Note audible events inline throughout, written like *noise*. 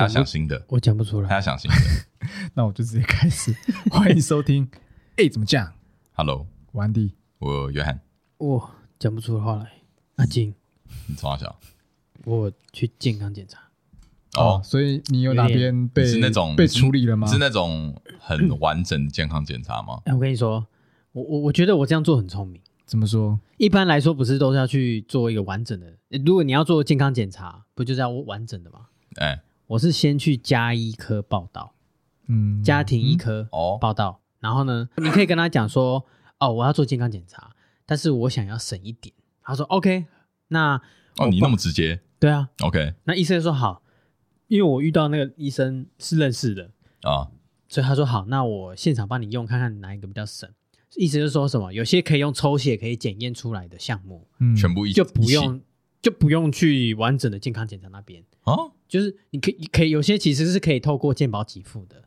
他要想新的，我讲不出来，他要想新的。*laughs* 那我就直接开始，*laughs* 欢迎收听。哎，怎么讲？Hello，我安迪，我约翰。我讲不出话来。阿金，你从小，我去健康检查。哦，所以你有哪边被是那种被处理了吗？是那种很完整的健康检查吗？哎，我跟你说，我我我觉得我这样做很聪明。怎么说？一般来说，不是都是要去做一个完整的？如果你要做健康检查，不就是要完整的吗？哎，我是先去家医科报道，嗯，家庭医科哦报到，然后呢，你可以跟他讲说，哦，我要做健康检查，但是我想要省一点。他说 OK，那哦，你那么直接？对啊，OK。那医生说好，因为我遇到那个医生是认识的啊，所以他说好，那我现场帮你用，看看哪一个比较省。意思是说什么？有些可以用抽血可以检验出来的项目，嗯，全部一就不用就不用去完整的健康检查那边啊。就是你可以可以有些其实是可以透过健保给付的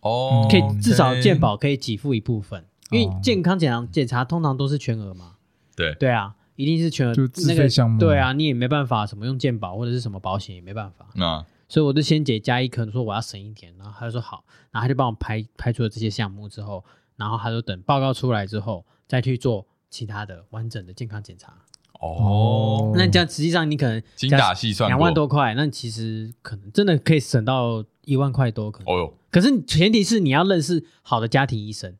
哦，可以至少健保可以给付一部分，因为健康检查检查通常都是全额嘛。对对啊，一定是全额，就自费项目。对啊，你也没办法什么用健保或者是什么保险也没办法。那所以我就先给家医可能说我要省一点，然后他就说好，然后他就帮我排排出了这些项目之后。然后他就等报告出来之后，再去做其他的完整的健康检查。哦，那这样实际上你可能精打细算两万多块，那其实可能真的可以省到一万块多。可能。哦哟，可是前提是你要认识好的家庭医生，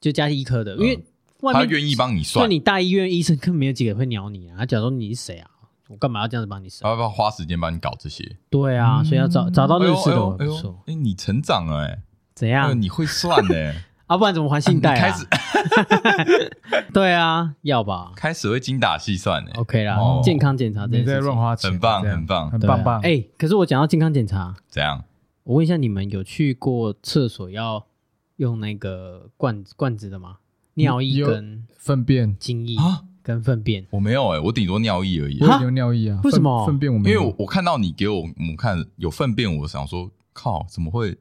就家庭医科的，因为外面他愿意帮你算。那你大医院医生根本没有几个会鸟你啊！他假如说你是谁啊？我干嘛要这样子帮你算？他要不要花时间帮你搞这些？对啊，所以要找找到认识的不错。哎，你成长了哎，怎样？你会算呢？*laughs* 啊，不然怎么还信贷啊？开始，*laughs* 对啊，要吧？开始会精打细算呢。OK 啦，健康检查这些在乱花钱，很棒，很棒，很棒棒。哎，可是我讲到健康检查，怎样？我问一下，你们有去过厕所要用那个罐罐子的吗？尿液跟粪便、精液啊跟粪便，我没有哎，我顶多尿液而已。我有尿液啊？为什么？粪便我没有，因为我看到你给我我们看有粪便，我想说，靠，怎么会？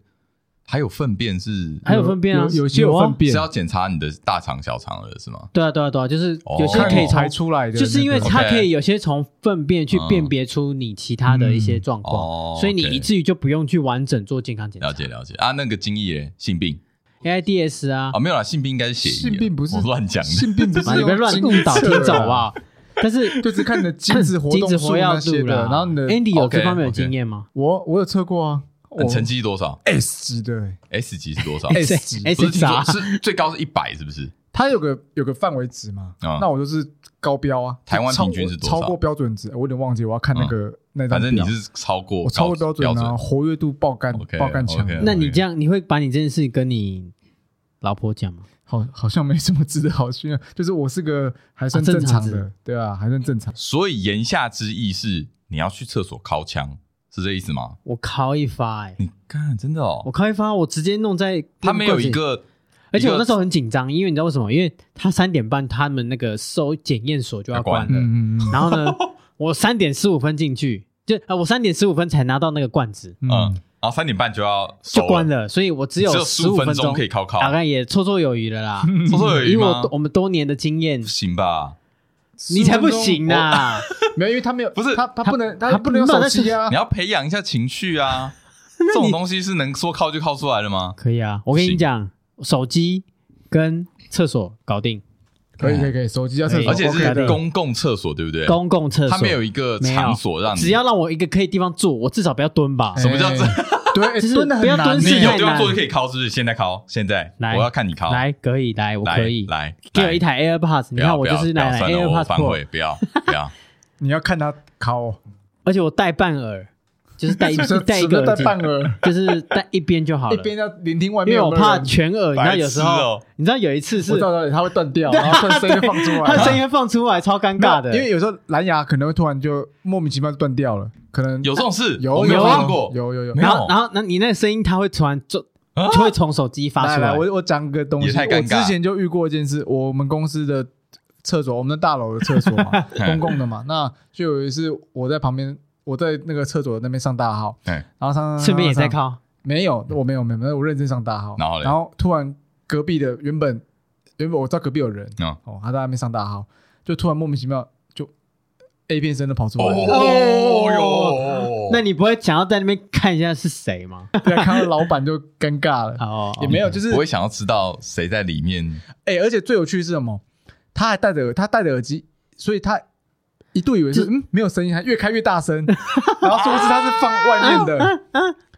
还有粪便是，还有粪便啊，有些有粪便。是要检查你的大肠、小肠的是吗？对啊，对啊，对啊，就是有些可以排出来的，就是因为它可以有些从粪便去辨别出你其他的一些状况，所以你以至于就不用去完整做健康检查。了解了解。啊，那个精液性病，AIDS 啊，哦没有啦，性病应该是血液，性病不是乱讲，性病不是 *laughs* 你别乱误导听众啊。但是 *laughs* 就是看你的精子活动数那些的，*laughs* 然后你的 Andy 有这方面有经验吗？我我有测过啊。成绩多少？S 级的，S 级是多少？*laughs* S 级，S 级是最高是一百，是不是？它有个有个范围值嘛？那我就是高标啊。台湾平均是多少？超过标准值，我有点忘记，我要看那个那张表。反正你是超过，我超过标准啊，活跃度爆干，爆干强。那你这样，你会把你这件事跟你老婆讲吗？好，好像没什么值得好炫耀。就是我是个还算正常的，对啊，还算正常。所以言下之意是，你要去厕所掏枪。是这意思吗？我尻一发，哎，你看，真的哦，我尻一发，我直接弄在他没有一个，而且我那时候很紧张，因为你知道为什么？因为他三点半他们那个收检验所就要关了，然后呢，*laughs* 我三点十五分进去，就啊，我三点十五分才拿到那个罐子，嗯，然后三点半就要就关了，所以我只有十五分钟可以尻尻，大概也绰绰有余了啦，*laughs* 绰绰有余吗？以我我们多年的经验，行吧？你才不行呢！*laughs* 没有，因为他没有，不是他他不能，他不能用手机啊！你要培养一下情绪啊！*laughs* 这种东西是能说靠就靠出来的吗？可以啊，我跟你讲，手机跟厕所搞定，可以可以可以，手机加厕所，而且是公共厕所，对不对？公共厕所，他没有一个场所让你，只要让我一个可以地方坐，我至少不要蹲吧？什么叫这？对，*laughs* 就是蹲的不要蹲，你有地方坐就可以敲，是不是？现在敲，现在来，我要看你敲，来，可以来，我可以。来，给我一台 AirPods，你看我就是来 AirPods Pro，不要不要，*laughs* 你要看他敲，*laughs* 而且我戴半耳，就是戴一 *laughs* 戴一个戴半耳，就是戴一边就好了，一边要聆听外面，因为我怕全耳，你知道有时候，你知道有一次是，我知道它会断掉，然后 *laughs* 声音放出来，它声音放出来超尴尬的，因为有时候蓝牙可能会突然就莫名其妙就断掉了。可能有这种事，有有发生过，有有有。然后然后那你那个声音，它会突然就就会从手机发出来。我我讲个东西，我之前就遇过一件事。我们公司的厕所，我们的大楼的厕所嘛，*laughs* 公共的嘛，那就有一次我在旁边，我在那个厕所那边上大号，然后上顺便也在靠，没有，我没有没有，我认真上大号。然后然后突然隔壁的原本原本我知道隔壁有人，哦，他在那边上大号，就突然莫名其妙就 A 片生的跑出来。哦哟，那你不会想要在那边看一下是谁吗？对，看到老板就尴尬了。*laughs* 哦，也没有，就是不会想要知道谁在里面。哎，而且最有趣的是什么？他还戴着他戴着耳机，所以他一度以为是嗯没有声音，还越开越大声，*laughs* 然后殊不知他是放外面的，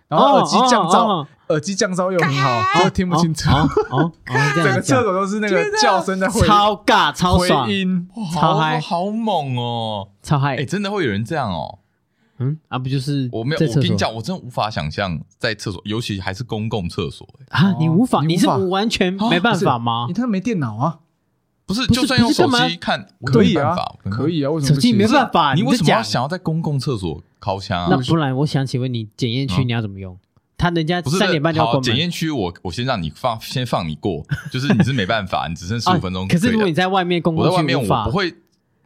然后耳机降噪，耳机降噪又很好，然后听不清楚。哦，*laughs* 整个厕所都是那个叫声的回，超尬，超爽，超嗨，好猛哦，超嗨！哎，真的会有人这样哦？嗯，啊，不就是我没有？我跟你讲，我真的无法想象在厕所，尤其还是公共厕所。啊，你无法？你是完全没办法吗？你他没电脑啊？不是，就算用手机看可以啊，可以啊，为什么手机没办法？你为什么要想要在公共厕所掏枪？那不然，我想请问你，检验区你要怎么用？他人家三点半就要关门。检验区，我我先让你放，先放你过，*laughs* 就是你是没办法，你只剩 *laughs* 十五分钟。可是如果你在外面公共，我在外面我不会，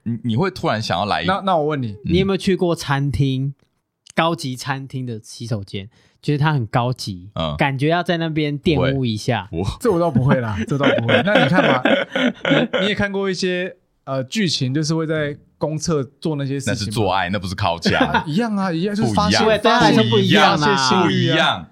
你你会突然想要来？那那我问你，你有没有去过餐厅，高级餐厅的洗手间？觉得它很高级，嗯，感觉要在那边玷污一下。我这我倒不会啦，*laughs* 这倒不会。那你看嘛，你你也看过一些呃剧情，就是会在公厕做那些事情。那是做爱，那不是靠家。*laughs* 一样啊，一样，就是发泄，当然不一样啦，不一样。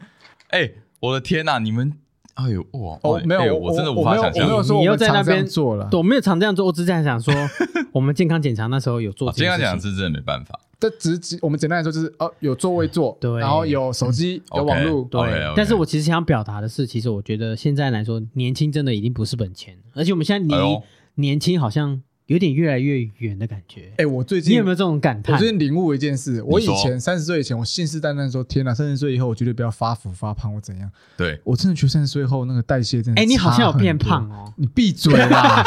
哎，我的天呐，你们，哎呦哇！哦，没有，我真的无法想象。你又在那边做了，我没有常这样做，我只是在想说，*laughs* 我们健康检查那时候有做。健康检查是真的没办法。这只只我们简单来说就是哦，有座位坐，对，然后有手机，有网络，对。但是我其实想表达的是，其实我觉得现在来说，年轻真的已经不是本钱，而且我们现在离年轻好像有点越来越远的感觉。哎，我最近你有没有这种感叹？我最近领悟一件事，我以前三十岁以前，我信誓旦旦说，天哪，三十岁以后我绝对不要发福发胖或怎样。对，我真的觉得三十岁后那个代谢真的，哎，你好像有变胖哦，你闭嘴啦！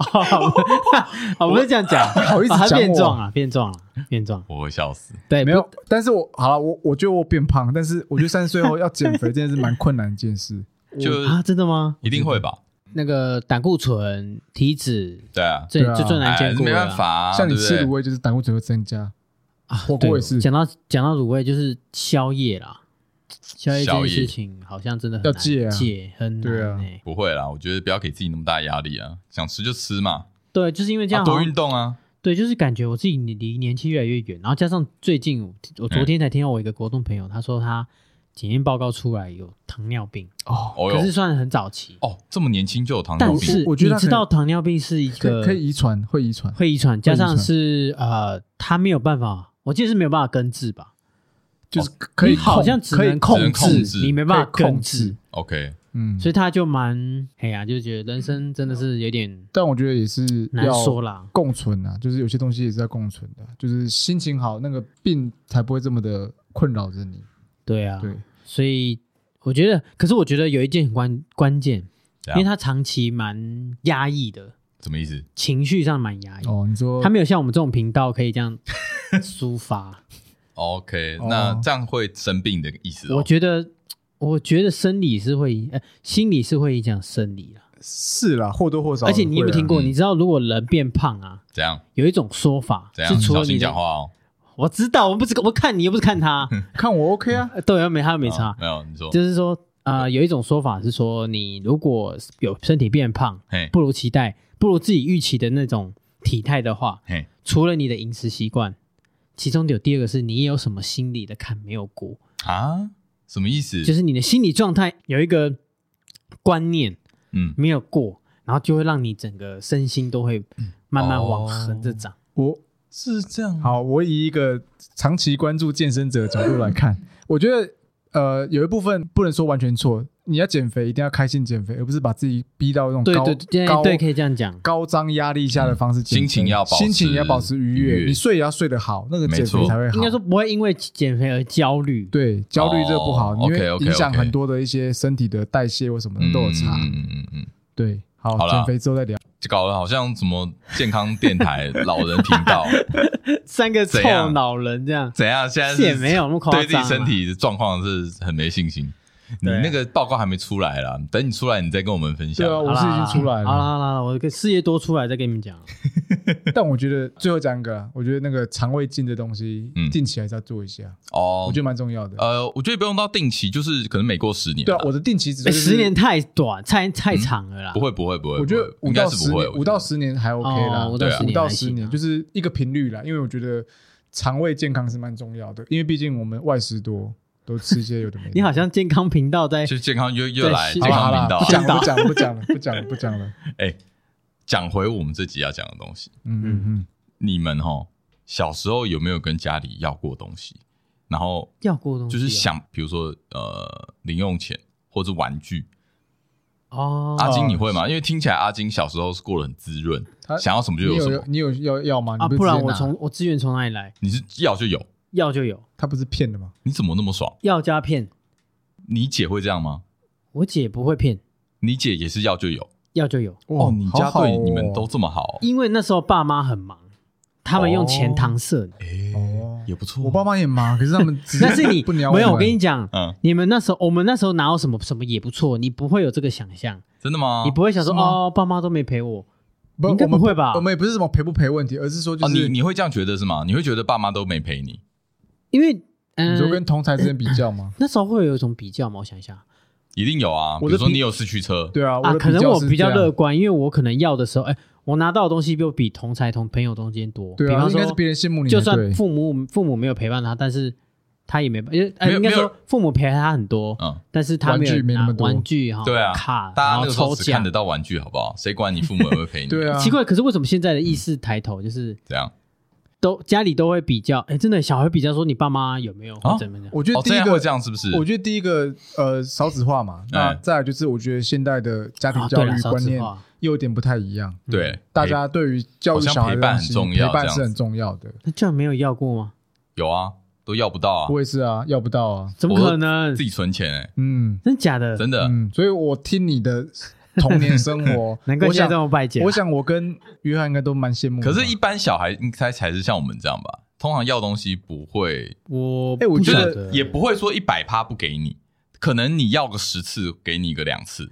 *laughs* 我不是这样讲，好意思讲变壮啊，变壮了。变壮，我会笑死。对，没有，但是我好了，我我觉得我变胖，但是我觉得三十岁后要减肥，真的是蛮困难的一件事。就啊，真的吗？一定会吧？那个胆固醇、体脂，对啊，最最最难兼顾。没办法，像你吃卤味，就是胆固醇会增加啊。火锅也是。讲到讲到卤味，就是宵夜啦，宵夜这件事情好像真的要戒啊，戒很对啊。不会啦，我觉得不要给自己那么大压力啊，想吃就吃嘛。对，就是因为这样多运动啊。对，就是感觉我自己离年纪越来越远，然后加上最近我昨天才听到我一个国中朋友，他说他检验报告出来有糖尿病。哦，可是算很早期哦，这么年轻就有糖尿病，但是你知道糖尿病是一个可以遗传，会遗传，会遗传，加上是呃，他没有办法，我记得是没有办法根治吧，就是可以好像只能控制，你没办法控制，OK。嗯，所以他就蛮哎呀，就觉得人生真的是有点，但我觉得也是难说啦，共存啊，就是有些东西也是在共存的，就是心情好，那个病才不会这么的困扰着你。对啊，对，所以我觉得，可是我觉得有一件很关关键，因为他长期蛮压抑的，什么意思？情绪上蛮压抑哦。你说他没有像我们这种频道可以这样 *laughs* 抒发。OK，那这样会生病的意思？我觉得。我觉得生理是会，呃，心理是会影响生理啦。是啦，或多或少。而且你有没有听过？你知道如果人变胖啊，怎样？有一种说法是除了你讲话哦。我知道，我不是我看你又不是看他，*laughs* 看我 OK 啊？对，又没他又没差。没有，你说就是说，呃，有一种说法是说，你如果有身体变胖，不如期待，不如自己预期的那种体态的话，除了你的饮食习惯，其中有第二个是你有什么心理的坎没有过啊？什么意思？就是你的心理状态有一个观念，嗯，没有过，嗯、然后就会让你整个身心都会慢慢往横着长。我、哦、是这样。好，我以一个长期关注健身者的角度来看，*laughs* 我觉得。呃，有一部分不能说完全错。你要减肥，一定要开心减肥，而不是把自己逼到那种高高对，可以这样讲，高张压力下的方式减肥。心情要保心情要保持愉悦，你睡也要睡得好，那个减肥才会好。应该说不会因为减肥而焦虑，对，焦虑这个不好，因为影响很多的一些身体的代谢或什么的都有差。嗯嗯嗯，对，好，减肥之后再聊。搞得好像什么健康电台、*laughs* 老人频道，三个臭老人这样？怎样？现在是也没有那么夸张，对自己身体的状况是很没信心。*laughs* 你那个报告还没出来啦，等你出来，你再跟我们分享。对啊，我是已经出来了。好了好了，我事业多出来再跟你们讲。*laughs* 但我觉得最后讲一个，我觉得那个肠胃镜的东西，定期还是要做一下哦，我觉得蛮重要的。呃，我觉得不用到定期，就是可能每过十年。对啊，我的定期只是十年太短，太太长了啦。不会不会不会，我觉得五到十年，五到十年还 OK 啦。五到十年就是一个频率啦，因为我觉得。肠胃健康是蛮重要的，因为毕竟我们外食多，都吃一些有的没的。你好像健康频道在，就健康又又来健康频道，不讲了，不讲了，不讲了，不讲了，不讲了。哎，讲回我们这集要讲的东西。嗯嗯嗯，你们哈小时候有没有跟家里要过东西？然后要过东西，就是想，比如说呃，零用钱或者玩具。哦，阿金你会吗？因为听起来阿金小时候是过得很滋润，想要什么就有什么。你有要要吗？啊，不然我从我资源从哪里来？你是要就有，要就有，他不是骗的吗？你怎么那么爽？要加骗？你姐会这样吗？我姐不会骗，你姐也是要就有，要就有。哦，你家对你们都这么好？因为那时候爸妈很忙，他们用钱搪塞。哦，也不错。我爸妈也忙，可是他们 *laughs* 只但是你没有。我跟你讲，嗯，你们那时候，我们那时候哪有什么什么也不错，你不会有这个想象。真的吗？你不会想说哦，爸妈都没陪我，应该不会吧？我们也不是什么陪不陪问题，而是说就是你你会这样觉得是吗？你会觉得爸妈都没陪你，因为你说跟同才之间比较吗？*coughs* 那时候会有一种比较吗？我想一下，一定有啊。比如说你有四驱车，对啊，啊，可能我比较乐观，因为我可能要的时候，哎，我拿到的东西就比同才同朋友中间多。对啊，应该是别人羡慕你，就算父母父母没有陪伴他，但是。他也没，因为应该说父母陪他很多，嗯，但是他没有拿玩具哈，对啊，卡，大家那个时候只看得到玩具，好不好？谁管你父母有没有陪你？对啊，奇怪，可是为什么现在的意识抬头就是这样？都家里都会比较，哎，真的小孩比较说你爸妈有没有或怎么样？我觉得第一个这样是不是？我觉得第一个呃少子化嘛，那再来就是我觉得现代的家庭教育观念又有点不太一样，对，大家对于教育小孩陪伴很重要，陪伴是很重要的。那这样没有要过吗？有啊。都要不到啊！我也是啊，要不到啊！怎么可能？自己存钱哎，嗯，真假的？真的。嗯，所以我听你的 *laughs* 童年生活，*laughs* 难怪现在这么败家。我想我跟约翰应该都蛮羡慕。可是，一般小孩应该才是像我们这样吧？通常要东西不会，我哎，我觉得也不会说一百趴不给你，可能你要个十次，给你个两次。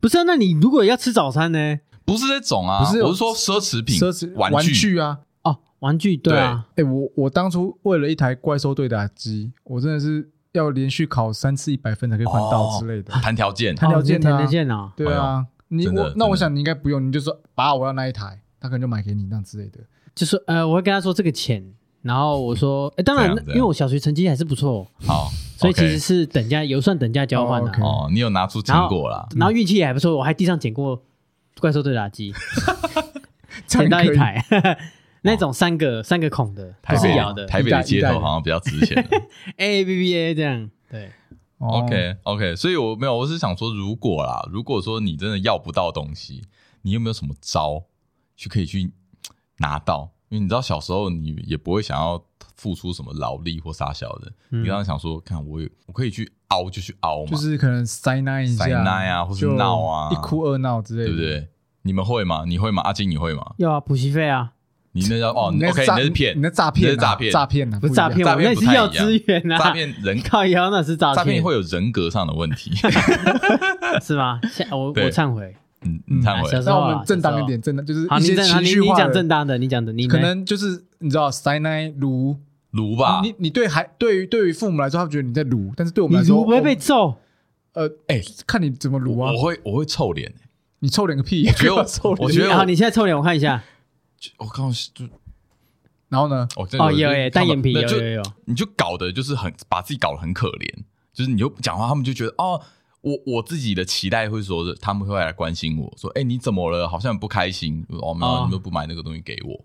不是啊？那你如果要吃早餐呢？不是这种啊，不是，我是说奢侈品、奢侈玩具啊。哦玩具对啊，哎，我我当初为了一台怪兽对打机，我真的是要连续考三次一百分才可以换到之类的，谈条件，谈条件，谈条件啊，对啊，你我那我想你应该不用，你就说爸，我要那一台，他可能就买给你那之类的，就是呃，我会跟他说这个钱，然后我说，哎，当然，因为我小学成绩还是不错，好，所以其实是等价有算等价交换的哦，你有拿出成果了，然后运气也还不错，我还地上捡过怪兽对打机，捡到一台。那种三个三个孔的，台北摇的。台北的街头好像比较值钱。A *laughs* B B A 这样，对。OK OK，所以我没有，我是想说，如果啦，如果说你真的要不到东西，你有没有什么招去可以去拿到？因为你知道小时候你也不会想要付出什么劳力或杀小的，你刚刚想说，看我我可以去凹就去凹嘛，就是可能塞奶一下，塞奶啊，或是闹啊，一哭二闹之类的，对不对？你们会吗？你会吗？阿金你会吗？要啊，补习费啊。你那叫哦，OK，那是骗，你那诈骗，是诈骗，诈骗呢？不是诈骗，我那是要资源啊，诈骗人 *laughs* 靠腰那是诈骗，诈骗会有人格上的问题，*laughs* 是吗？我我忏悔，嗯，忏悔。那我们正当一点，正当就是一些情绪你讲正当的，你讲的，你可能就是你知道塞奶撸撸吧？你你对孩对于对于父母来说，他觉得你在撸，但是对我们来说，我不会被揍。呃，哎，看你怎么撸啊？我会我会臭脸，你臭脸个屁！我觉得我 *laughs* 觉得好，你现在臭脸，我看一下。我刚刚就。然后呢？哦，有耶，单眼皮有有有，你就搞得就是很把自己搞得很可怜，就是你就讲话，他们就觉得哦，我我自己的期待会说，他们会来关心我说，哎，你怎么了？好像不开心。哦，没有，你们不买那个东西给我，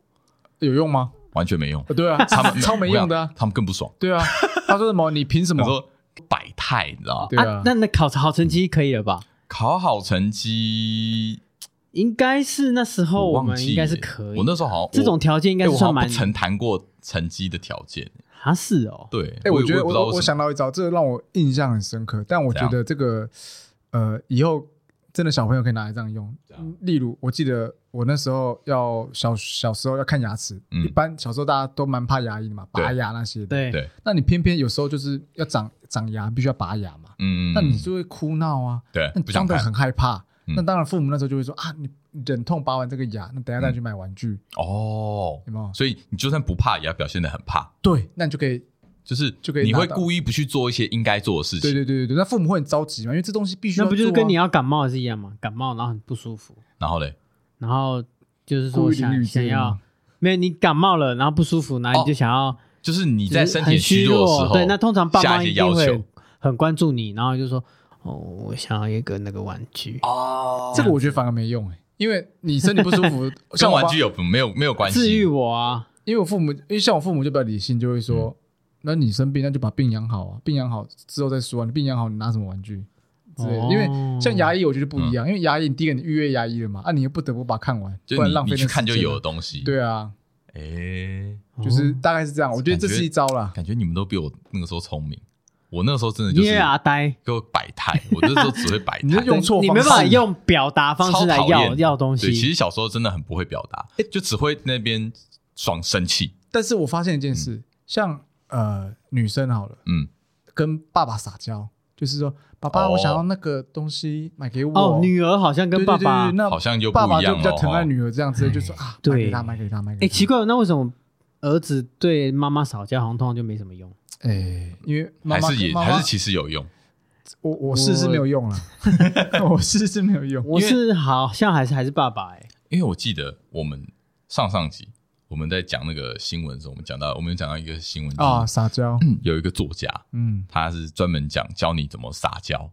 有用吗？完全没用。对 *laughs* 啊，他们超没用的，他们更不爽。对啊，他说什么？你凭什么？*laughs* 说百态，你知道吗？对啊，那那考好成绩可以了吧？考好成绩。应该是那时候我们应该是可以，我那时候好像这种条件应该是算蛮。不曾谈过成绩的条件，他是哦，对，哎，我觉得我我想到一招，这个让我印象很深刻。但我觉得这个呃，以后真的小朋友可以拿来这样用。例如，我记得我那时候要小小时候要看牙齿，一般小时候大家都蛮怕牙医的嘛，拔牙那些的。对对。那你偏偏有时候就是要长长牙，必须要拔牙嘛。嗯嗯。那你就会哭闹啊。对。那你装的很害怕。那当然，父母那时候就会说啊，你忍痛拔完这个牙，那等下再去买玩具。哦。有没有？所以你就算不怕，也要表现的很怕。对。那你就可以。就是就可以，你会故意不去做一些应该做的事情。对对对对，那父母会很着急嘛，因为这东西必须要做。那不就是跟你要感冒是一样嘛？感冒然后很不舒服，然后嘞，然后就是说想想要，没有你感冒了，然后不舒服，然后你就想要，就是你在身体虚弱的时候，对，那通常爸妈一定会很关注你，然后就说哦，我想要一个那个玩具哦，这个我觉得反而没用哎，因为你身体不舒服，*laughs* 跟玩具有没有没有关系？治愈我啊，因为我父母，因为像我父母就比较理性，就会说。那你生病，那就把病养好啊，病养好之后再说啊。你病养好，你拿什么玩具之类的？因为像牙医，我觉得不一样，因为牙医你第一个你预约牙医了嘛，啊，你又不得不把它看完，不然浪费。你去看就有的东西。对啊，哎，就是大概是这样。我觉得这是一招啦。感觉你们都比我那个时候聪明。我那时候真的就是阿呆，给我摆态。*laughs* 我那时候只会摆态，你用错，你没办法用表达方式来要要东西。其实小时候真的很不会表达，就只会那边爽生气。但是我发现一件事，像。呃，女生好了，嗯，跟爸爸撒娇，就是说，爸爸，我想要那个东西，买给我。哦，女儿好像跟爸爸那好像就爸爸就比较疼爱女儿这样子，就说啊，买给他，买给他，买给他。哎，奇怪，那为什么儿子对妈妈撒娇，好像通常就没什么用？哎，因为还是也还是其实有用。我我试是没有用了，*laughs* *laughs* 我试是没有用。我是好像还是还是爸爸哎，因为我记得我们上上集。我们在讲那个新闻的时候，我们讲到，我们讲到一个新闻啊，撒娇。有一个作家，嗯，他是专门讲教你怎么撒娇，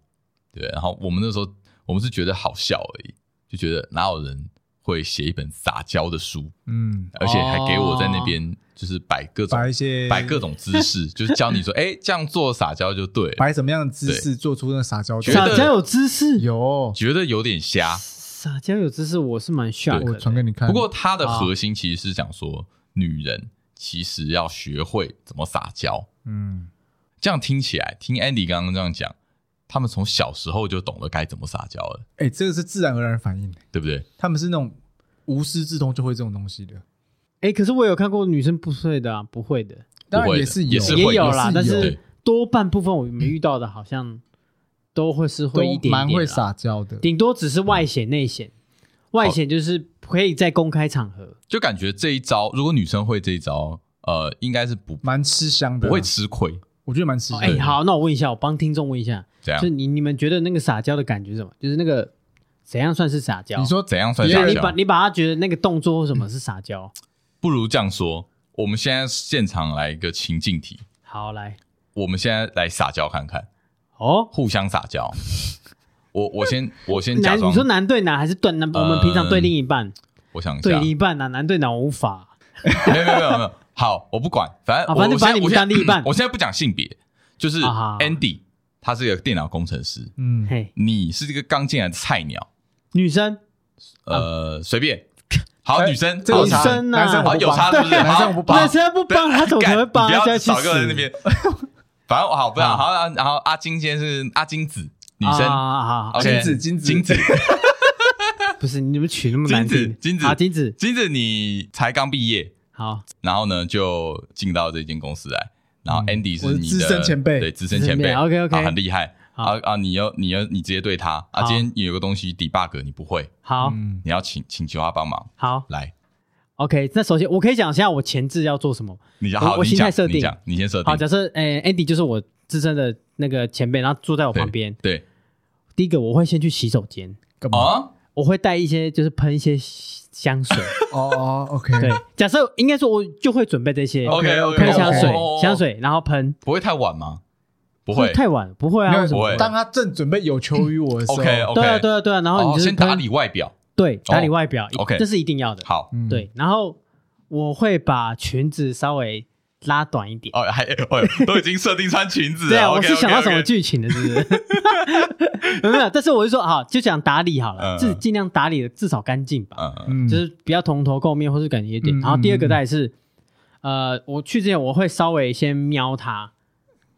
对。然后我们那时候，我们是觉得好笑而已，就觉得哪有人会写一本撒娇的书，嗯，而且还给我在那边就是摆各种摆一些摆各种姿势，*laughs* 就是教你说，哎，这样做撒娇就对，摆什么样的姿势做出那撒娇？撒娇有姿势，有觉得有点瞎。撒娇有姿势，我是蛮需要我传给你看。不过它的核心其实是讲说，女人其实要学会怎么撒娇。嗯，这样听起来，听 Andy 刚刚这样讲，他们从小时候就懂得该怎么撒娇了。哎，这个是自然而然的反应，对不对？他们是那种无师自通就会这种东西的。哎，可是我有看过女生不睡的啊，不会的，当然也是也是也有啦，但是多半部分我没遇到的，好像。*clears throat* 都会是会一点点，蛮会撒娇的，顶多只是外显内显。外显就是可以在公开场合，就感觉这一招，如果女生会这一招，呃，应该是不蛮吃香的，不会吃亏。我觉得蛮吃香。哎，好，那我问一下，我帮听众问一下，怎样？就你你们觉得那个撒娇的感觉是什么？就是那个怎样算是撒娇？你说怎样算撒娇？你把你把他觉得那个动作或什么是撒娇？不如这样说，我们现在现场来一个情境题。好，来，我们现在来撒娇看看。哦，互相撒娇。*laughs* 我我先我先假装，你说男对男还是对男？我们平常对另一半，我想对另一半啊男对男无法。*laughs* 没有没有没有没有。好，我不管，反正反正把你们当另一半。我现在不讲性别，就是 Andy，他是一个电脑工程师。嗯，嘿，你是这个刚进来的菜鸟，女生，呃，随便。好，女生，女生，男生，好有差是不是？男生不帮，男生不帮，他怎么会帮？不要找个人在那边。反正我好，不要好，然后阿金今天是阿金子女生，好好，金子金子。金子，*laughs* 不是你们取那么难听，金子啊金子。金子，你才刚毕业，好，然后呢就进到这间公司来，然后 Andy 是你的资深前辈，对资深前辈，OK OK，很厉害，啊啊，你要你要你直接对他，啊，今天有个东西 debug 你不会，好，你要请请求他帮忙，好，来。OK，那首先我可以讲一下我前置要做什么。你好，我心态设定，你先设定。好，假设诶，Andy 就是我资深的那个前辈，然后坐在我旁边。对。第一个我会先去洗手间，干嘛？我会带一些，就是喷一些香水。*laughs* 哦哦，OK。对，假设应该说，我就会准备这些。OK，喷香水，香水，然后喷。不会太晚吗？不会，太晚，不会啊。为什么。当他正准备有求于我的时候。对啊，对啊，对啊。然后你就先打理外表。对，打理外表，OK，这是一定要的。好，对，然后。我会把裙子稍微拉短一点哦，还哦，都已经设定穿裙子了。*laughs* 对啊，我是想到什么剧情的，是不是？*laughs* 没有？但是我就说，好，就讲打理好了，自己尽量打理的至少干净吧，嗯，就是不要蓬头垢面，或是感觉有点。然后第二个，再是，呃，我去之前我会稍微先瞄他，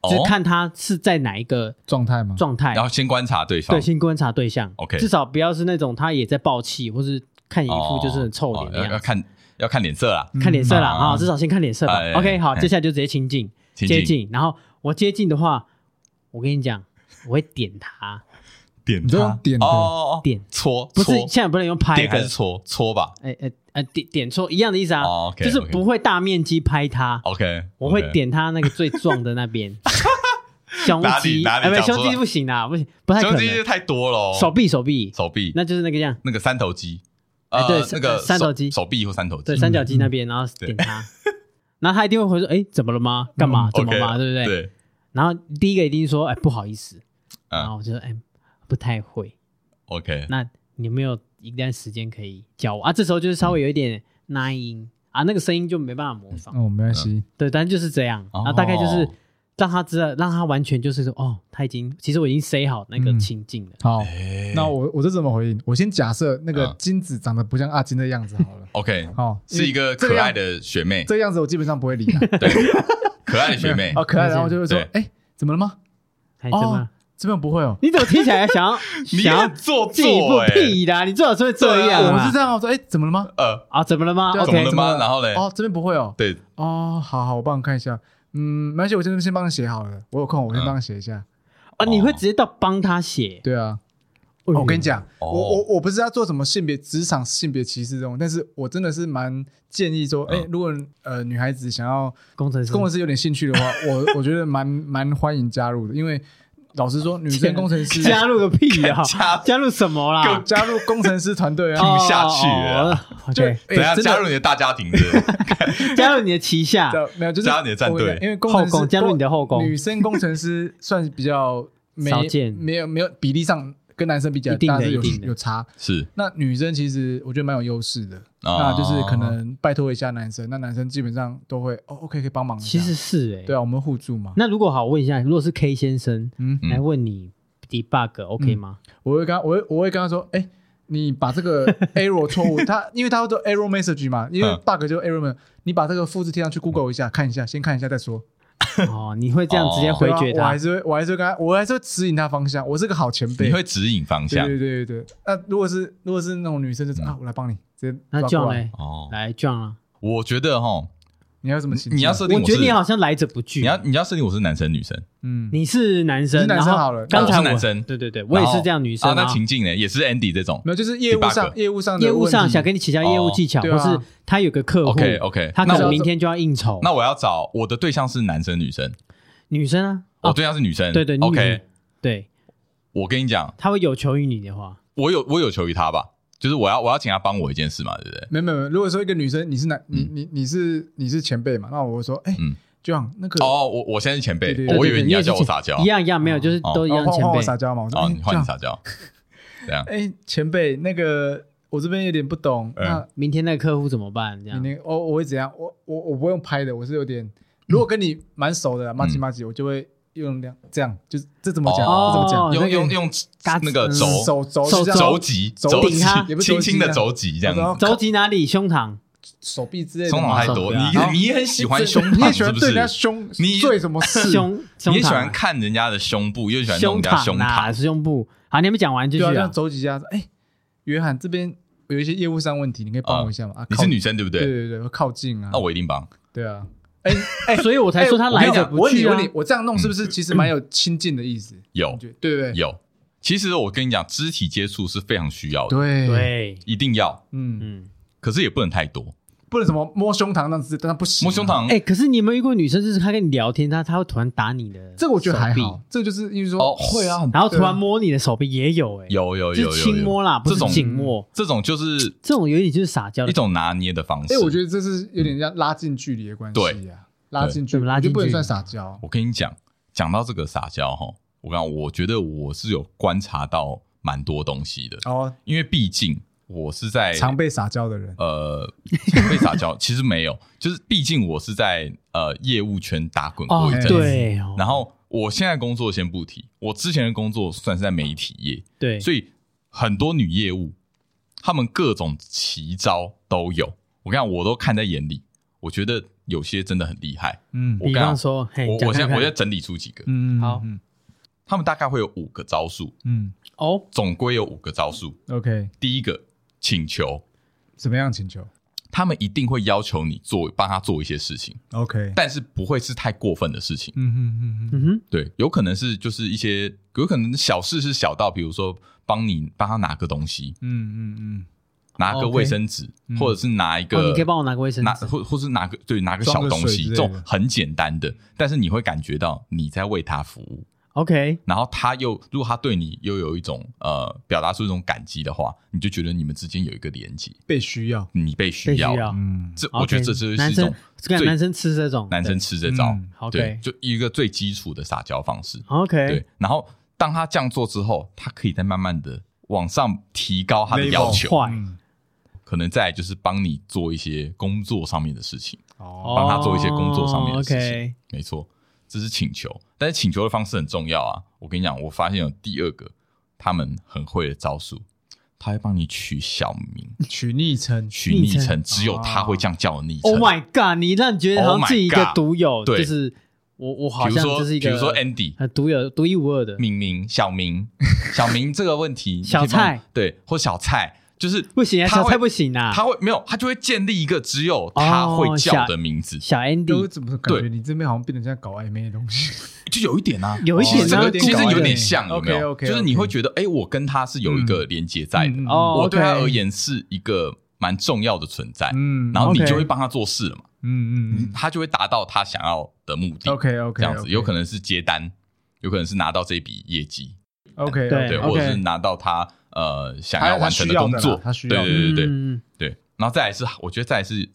就是看他是在哪一个状态吗？状态，然后先观察对象，对，先观察对象。OK，至少不要是那种他也在爆气，或是看一副就是很臭脸的样子。要看要看脸色啦，看脸色啦啊！至少先看脸色吧。OK，好，接下来就直接亲近，接近。然后我接近的话，我跟你讲，我会点他，点它，点哦，点搓，不是现在不能用拍，还是搓搓吧？哎哎哎，点点搓一样的意思啊，就是不会大面积拍它。OK，我会点它那个最壮的那边。*laughs* 胸肌，哎，不，胸肌不行啊，不行，不太可能。胸肌太多了。手臂，手臂，手臂，那就是那个样，那个三头肌。哎，对，那个三头肌，手臂或三头肌，对，三角肌那边，然后点它，然后他一定会回说，哎，怎么了吗？干嘛？怎么嘛？对不对？对。然后第一个一定说，哎，不好意思。然后我就说，哎，不太会。OK。那你有没有一段时间可以教我啊？这时候就是稍微有一点那音啊，那个声音就没办法模仿。哦，没关系。对，但就是这样。然后大概就是。让他知道，让他完全就是说，哦，他已经，其实我已经塞好那个情境了。好，那我我是怎么回应？我先假设那个金子长得不像阿金的样子好了。OK，好，是一个可爱的学妹。这个样子我基本上不会理他。*laughs* 对，可爱的学妹。*laughs* 哦，可爱，然后就会说，哎，怎么了吗？哦，这边不会哦。你怎么听起来想要 *laughs* 想要做进一步屁的？你最好是会这样。我是这样，我说，哎，怎么了吗？呃，啊，怎么了吗？怎么了吗？然后嘞？哦，这边不会哦。对。哦，好好，我帮你看一下。嗯，没关系，我这边先帮你写好了。我有空，我先帮你写一下。啊，你会直接到帮他写？对啊。我跟你讲，我我我不是要做什么性别职场性别歧视这种，但是我真的是蛮建议说，哎，如果呃女孩子想要工程师，工程师有点兴趣的话，我 *laughs* 我觉得蛮蛮欢迎加入的，因为。老实说，女生工程师 *laughs* 加入个屁啊！*laughs* 加 *laughs* 加入什么啦？加入工程师团队啊！听不下去了。对，等下加入你的大家庭的，加入你的旗下。没有，就是加入你的战队。因为后宫加入你的后宫，女生工程师算比较少见，没有没有比例上。跟男生比较，当然是有有差。是，那女生其实我觉得蛮有优势的，那就是可能拜托一下男生，那男生基本上都会哦，OK，可以帮忙。其实是哎，对啊，我们互助嘛。那如果好，我问一下，如果是 K 先生，嗯，来问你 debug，OK 吗？我会跟他，我会我会跟他说，哎，你把这个 *laughs* error 错误，他因为他会做 error message 嘛，因为 bug 就 error message，你把这个复制贴上去 Google 一下，看一下，先看一下再说。*laughs* 哦，你会这样直接回绝他？我还是会，我还是会跟他，我还是会指引他方向。我是个好前辈，你会指引方向。对对对对。那如果是如果是那种女生，就是啊，我来帮你，直接那 John 呢？哦，来 John 啊。我觉得哈，你要怎么？你要设定，我觉得你好像来者不拒。你要你要设定我是男生女生。嗯，你是男生，男生好了。刚才是男生，对对对，我也是这样女生。那情境呢？也是 Andy 这种。没有，就是业务上业务上业务上想跟你请教业务技巧，或是他有个客户，OK OK，他可能明天就要应酬。那我要找我的对象是男生女生？女生啊，我对象是女生，对对，OK，对，我跟你讲，他会有求于你的话，我有我有求于他吧，就是我要我要请他帮我一件事嘛，对不对？没有没有，如果说一个女生，你是男，你你你是你是前辈嘛，那我会说，哎，这样那个哦，我我现在是前辈，我以为你要叫我撒娇，一样一样，没有，就是都一样前辈。撒娇嘛，哦，你换你撒娇，*laughs* 这样，哎，前辈，那个我这边有点不懂，那明天那个客户怎么办？这样，明天我我会怎样？我我我不用拍的，我是有点，如果跟你蛮熟的，麻吉麻吉，我就会。用这样，这样就是这怎么讲？这怎么讲？用用用那个轴手肘肘击肘击，轻轻的肘击这样。肘击哪里？胸膛、手臂之类的。胸膛太多，你你也很喜欢胸膛，是不是？你对什么胸？*laughs* 你也喜欢看人家的胸部，又喜欢弄人家胸膛，是胸部。好，你还没讲完，继续啊。肘击一下，哎，约翰这边有一些业务上问题，你可以帮我一下吗？你是女生对不对？对对对，靠近啊。那我一定帮。对啊。哎哎，所以我才说他来者不拒啊！我问你，我这样弄是不是其实蛮有亲近的意思？有，对不对？有。其实我跟你讲，肢体接触是非常需要的，对对，一定要。嗯嗯，可是也不能太多。不能什么摸胸膛那样子，但他不行。摸胸膛，哎，可是你有没有遇过女生，就是她跟你聊天，她她会突然打你的？这个我觉得还好，这个就是因为说哦会啊，然后突然摸你的手臂也有，哎，有有有有轻摸啦，不是紧握，这种就是这种有点就是撒娇，一种拿捏的方式。哎，我觉得这是有点像拉近距离的关系呀，拉近距离，拉近就不能算撒娇。我跟你讲，讲到这个撒娇哈，我刚我觉得我是有观察到蛮多东西的。哦，因为毕竟。我是在常被撒娇的人，呃，常被撒娇，*laughs* 其实没有，就是毕竟我是在呃业务圈打滚过一阵子，对。然后我现在工作先不提，我之前的工作算是在媒体业，对，所以很多女业务，她们各种奇招都有，我跟你讲，我都看在眼里。我觉得有些真的很厉害。嗯，我刚刚说，我我现在我现在整理出几个。嗯，好，他们大概会有五个招数。嗯，哦，总归有五个招数。OK，第一个请求，怎么样请求？他们一定会要求你做，帮他做一些事情。OK，但是不会是太过分的事情。嗯哼嗯嗯哼，对，有可能是就是一些有可能小事是小到，比如说帮你帮他拿个东西。嗯嗯嗯。拿个卫生纸，或者是拿一个，你可以帮我拿个卫生纸，或或是拿个对拿个小东西，这种很简单的，但是你会感觉到你在为他服务。OK，然后他又如果他对你又有一种呃表达出一种感激的话，你就觉得你们之间有一个连接，被需要，你被需要，嗯，这我觉得这就是一种男生吃这种，男生吃这招，对，就一个最基础的撒娇方式。OK，对，然后当他这样做之后，他可以再慢慢的往上提高他的要求。可能再就是帮你做一些工作上面的事情，哦，帮他做一些工作上面的事情，哦 okay、没错，这是请求，但是请求的方式很重要啊！我跟你讲，我发现有第二个他们很会的招数，他会帮你取小名、取昵称、取昵称，只有他会这样叫昵称。Oh my god！你让你觉得好像自己一个独有，对，就是我我好像就是一个，比如说 Andy，独有、独一无二的明明小明、*laughs* 小明这个问题，小蔡对，或小蔡。就是不行啊，小蔡不行啊，他会没有，他就会建立一个只有他会叫的名字。小 Andy，怎么感觉你这边好像变成在搞暧昧的东西？*laughs* 就有一点啊，有一点，这个其实有点像，有没有？就是你会觉得，哎，我跟他是有一个连接在的，我对他而言是一个蛮重要的存在。嗯，然后你就会帮他做事了嘛。嗯嗯，他就会达到他想要的目的。OK OK，这样子有可能是接单，有可能是拿到这笔业绩。OK，对，或者是拿到他。呃，想要完成的工作，他需要，对对对对对，然后再来是，我觉得再来是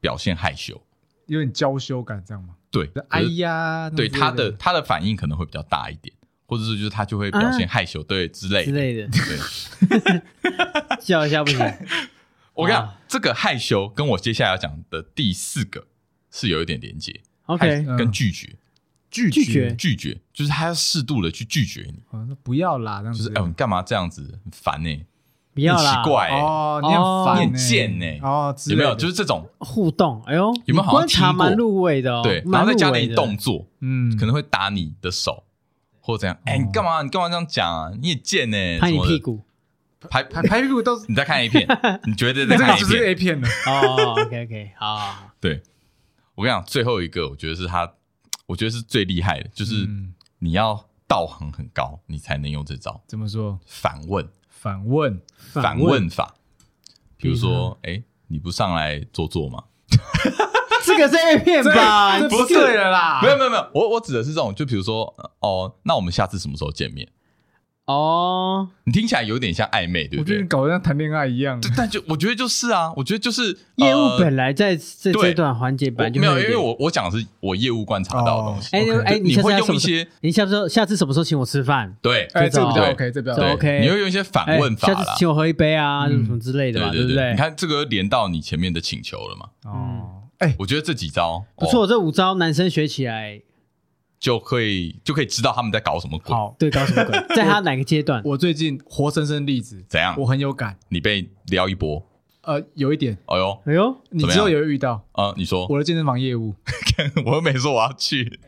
表现害羞，有点娇羞感，这样吗？对，哎呀，对他的他的反应可能会比较大一点，或者是就是他就会表现害羞，对之类之类的，对，*laughs* 笑一下不行。*laughs* 我跟你讲，这个害羞跟我接下来要讲的第四个是有一点连接，OK，跟拒绝。拒绝拒绝，就是他要适度的去拒绝你。不要啦，这样子。就是哎，你干嘛这样子？很烦呢。不要啦，奇怪哦，你很烦，你很贱呢。哦，有没有？就是这种互动。哎呦，有没有好像观察蛮入味的？对，然后再加点动作，嗯，可能会打你的手，或者怎样。哎，你干嘛？你干嘛这样讲啊？你也贱呢。拍你屁股，拍拍拍屁股都是 *laughs* 你在看 A 片，*laughs* 你觉得在看 A 片呢？哦，OK OK，好。对，我跟你讲，最后一个，我觉得是他。我觉得是最厉害的，就是你要道行很高，你才能用这招。怎么说？反问，反问，反问法。比如说，哎，你不上来坐坐吗？*laughs* 这个是 A 片吧？不对了啦。没有没有没有，我我指的是这种，就比如说，哦，那我们下次什么时候见面？哦，你听起来有点像暧昧，对不对？我觉得你搞得像谈恋爱一样。但就我觉得就是啊，我觉得就是业务本来在这这段环节本来就没有，因为我我讲的是我业务观察到的东西。哎哎，你会用一些，你下次下次什么时候请我吃饭？对，哎，这比较 OK，这比较 OK。你会用一些反问法，下次请我喝一杯啊，什么之类的嘛，对不对？你看这个连到你前面的请求了嘛？哦，哎，我觉得这几招不错，这五招男生学起来。就可以就可以知道他们在搞什么鬼。好，对，搞什么鬼？*laughs* 在他哪个阶段？我最近活生生例子，怎样？我很有感。你被撩一波？呃，有一点。哎呦，哎呦，你之后有遇到啊？你说我的健身房业务，*laughs* 我又没说我要去。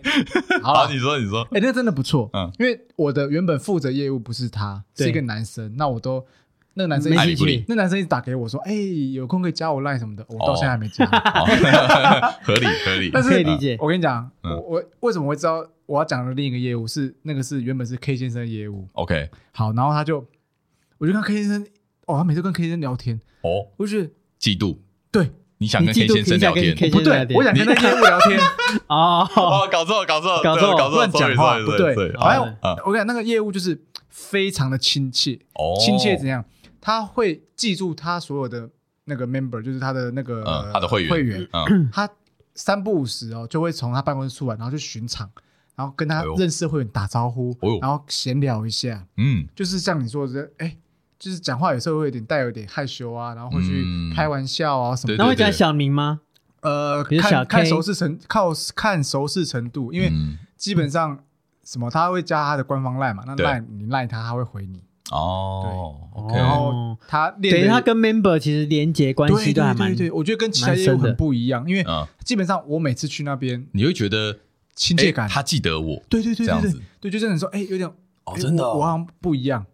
好，你说，你说。哎，那真的不错。嗯，因为我的原本负责业务不是他，是一个男生。那我都那个男生爱理不理，那男生一直打给我说：“哎，有空可以加我 line 什么的。”我到现在还没加。*laughs* *laughs* 合理合理，但是可以理解。我跟你讲，我我为什么会知道？我要讲的另一个业务是那个是原本是 K 先生的业务，OK，好，然后他就，我就看 K 先生，哦，他每次跟 K 先生聊天，哦，我就嫉妒，对，你想跟 K 先生聊天，不对，我想跟那业务聊天，*laughs* 哦，搞错，搞错，搞错，搞错，乱讲话，不对，还有，我跟你讲，那个业务就是非常的亲切，哦，亲切怎样？他会记住他所有的那个 member，就是他的那个他的会员，会员，嗯，他三不五时哦，就会从他办公室出来，然后去巡场。然后跟他认识会员打招呼，然后闲聊一下，嗯，就是像你说的，哎，就是讲话有时候会有点带有点害羞啊，然后会去开玩笑啊什么。那会讲小名吗？呃，看看熟识程，靠看熟识程度，因为基本上什么他会加他的官方赖嘛，那赖你赖他，他会回你。哦，对，然后他练，对他跟 member 其实连接关系都还蛮，对对对，我觉得跟其他业务很不一样，因为基本上我每次去那边，你会觉得亲切感，他记得我，对对对对对，对，就真的说，哎，有点哦，真的，我好像不一样，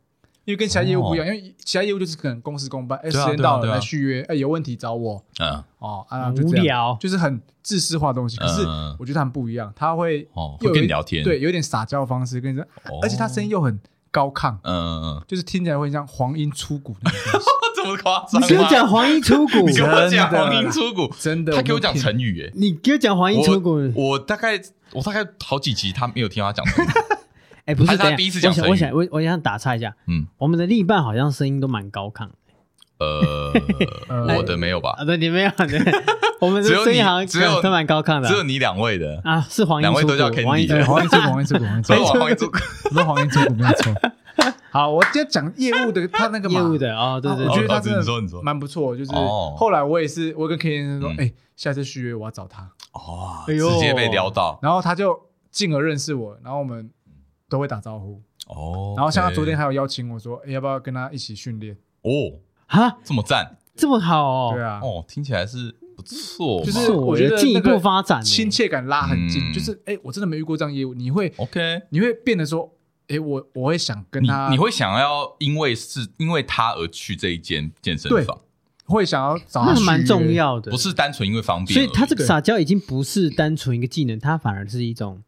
因为跟其他业务不一样，因为其他业务就是可能公事公办，哎，时间到了来续约，哎，有问题找我，嗯，哦，啊，无聊，就是很自私化的东西，可是我觉得他们不一样，他会哦，会跟你聊天，对，有点撒娇方式跟你说，而且他声音又很。高亢，嗯嗯嗯，就是听起来会像黄莺出谷那种，*laughs* 这么夸张？你给我讲黄莺出谷，你给我讲黄莺出谷，真的，他给我讲成语，哎，你给我讲黄莺出谷，我大概我大概好几集他没有听他讲，*laughs* 哎，不是他第一次讲成语，我想我我想打岔一下，嗯，我们的另一半好像声音都蛮高亢，呃，*laughs* 我的没有吧？啊，对，你没有，对，*laughs* 我们只有你好像只有都蛮高亢的，只有你两位的。啊，是黄莺，两位都叫 Candy，黄莺出黄莺出黄莺出，黄莺出，不是黄莺出，*laughs* 没有错。好，我今天讲业务的，他那个业务的啊，对对，我觉得他真的蛮不错。就是后来我也是，我跟 K 先生说，哎，下次续约我要找他。哦，直接被撩到，然后他就进而认识我，然后我们都会打招呼。哦，然后像他昨天还有邀请我说，哎，要不要跟他一起训练？哦，哈，这么赞，这么好哦。对啊，哦，听起来是不错，就是我觉得进一步发展，亲切感拉很近。就是哎，我真的没遇过这样业务，你会 OK，你会变得说。哎，我我会想跟他，你会想要因为是因为他而去这一间健身房，会想要找他，那蛮重要的，不是单纯因为方便。所以他这个撒娇已经不是单纯一个技能，他反而是一种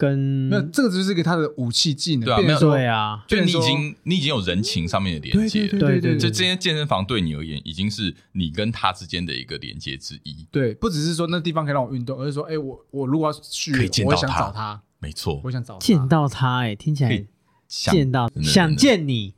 跟那这个就是一个他的武器技能，对啊，没有对啊，就你已经你已经有人情上面的连接，对对对，就这间健身房对你而言已经是你跟他之间的一个连接之一。对，不只是说那地方可以让我运动，而是说，哎，我我如果要去，可以见到他，他。没错，我想找见到他，哎，听起来。见到想见你，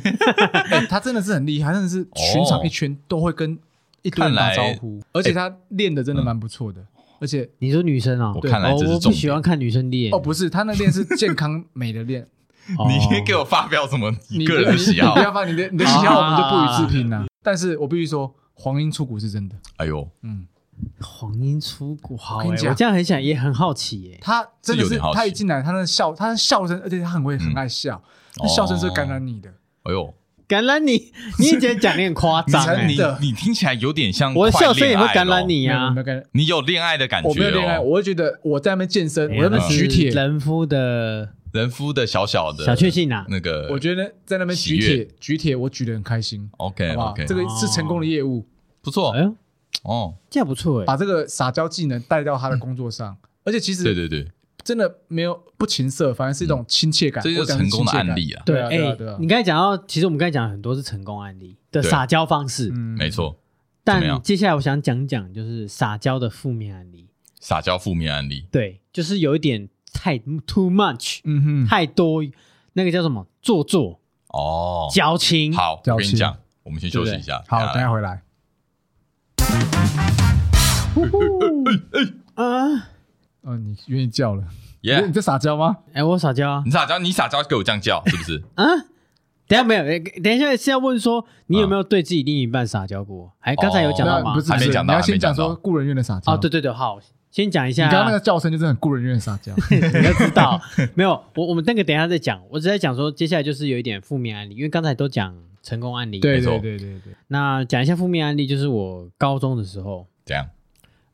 *laughs* 他真的是很厉害，真的是全场一圈都会跟一堆人打招呼，而且他练的真的蛮不错的。而且你说女生啊，我看来这是我不喜欢看女生练哦，不是他那练是健康美的练。*laughs* 你给我发表什么你个人的喜好？不要发你的你的喜好，我们就不予置评了。但是我必须说，黄莺出谷是真的。哎呦，嗯。黄莺出谷，好，我这样很想，也很好奇耶。他真的是，他一进来，他那笑，他的笑声，而且他很会，很爱笑，那笑声是感染你的。哎呦，感染你，*laughs* 你以前讲的很夸张，你你听起来有点像我的笑声也会感染你啊。你有恋爱的感觉？我没有恋爱，我会觉得我在那边健身，我在那边举铁，人夫的，人夫的小小的，小确幸啊。那个，我觉得在那边举铁，举铁我举得很开心。OK OK，这个是成功的业务，不错。哎呦。哦，这样不错哎，把这个撒娇技能带到他的工作上，*laughs* 而且其实对对对，真的没有不情色，反而是一种亲切感，这就是成功的案例啊。对啊，哎，你刚才讲到，其实我们刚才讲了很多是成功案例的撒娇方式，嗯。没错。但接下来我想讲讲，就是撒娇的负面案例。撒娇负面案例，对，就是有一点太 too much，嗯哼，太多，那个叫什么？做作。哦，矫情。好，我跟你讲，我们先休息一下，好，等下回来。*laughs* 啊！哦，你愿意叫了？耶！你在撒娇吗？哎，我撒娇啊！你撒娇，你撒娇给我这样叫，是不是？*laughs* 啊！等下没有，等一下是要问说，你有没有对自己另一半撒娇过？哎，刚才有讲到吗？不是，还没讲到。你要先讲说故人怨的撒娇。哦，对对对，好，先讲一下。你刚刚那个叫声就是很故人怨的撒娇。*laughs* 你要知道，没有我，我们那个等一下再讲。我只在讲说，接下来就是有一点负面案例，因为刚才都讲成功案例。对对对对对。那讲一下负面案例，就是我高中的时候。这样。